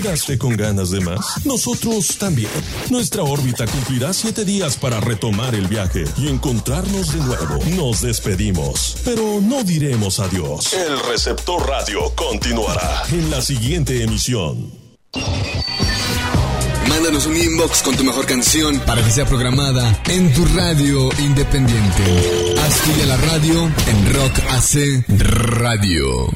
¿Quedaste con ganas de más? Nosotros también. Nuestra órbita cumplirá siete días para retomar el viaje y encontrarnos de nuevo. Nos despedimos, pero no diremos adiós. El receptor radio continuará en la siguiente emisión. Mándanos un inbox con tu mejor canción para que sea programada en tu radio independiente. Haz tuya la radio en Rock AC Radio.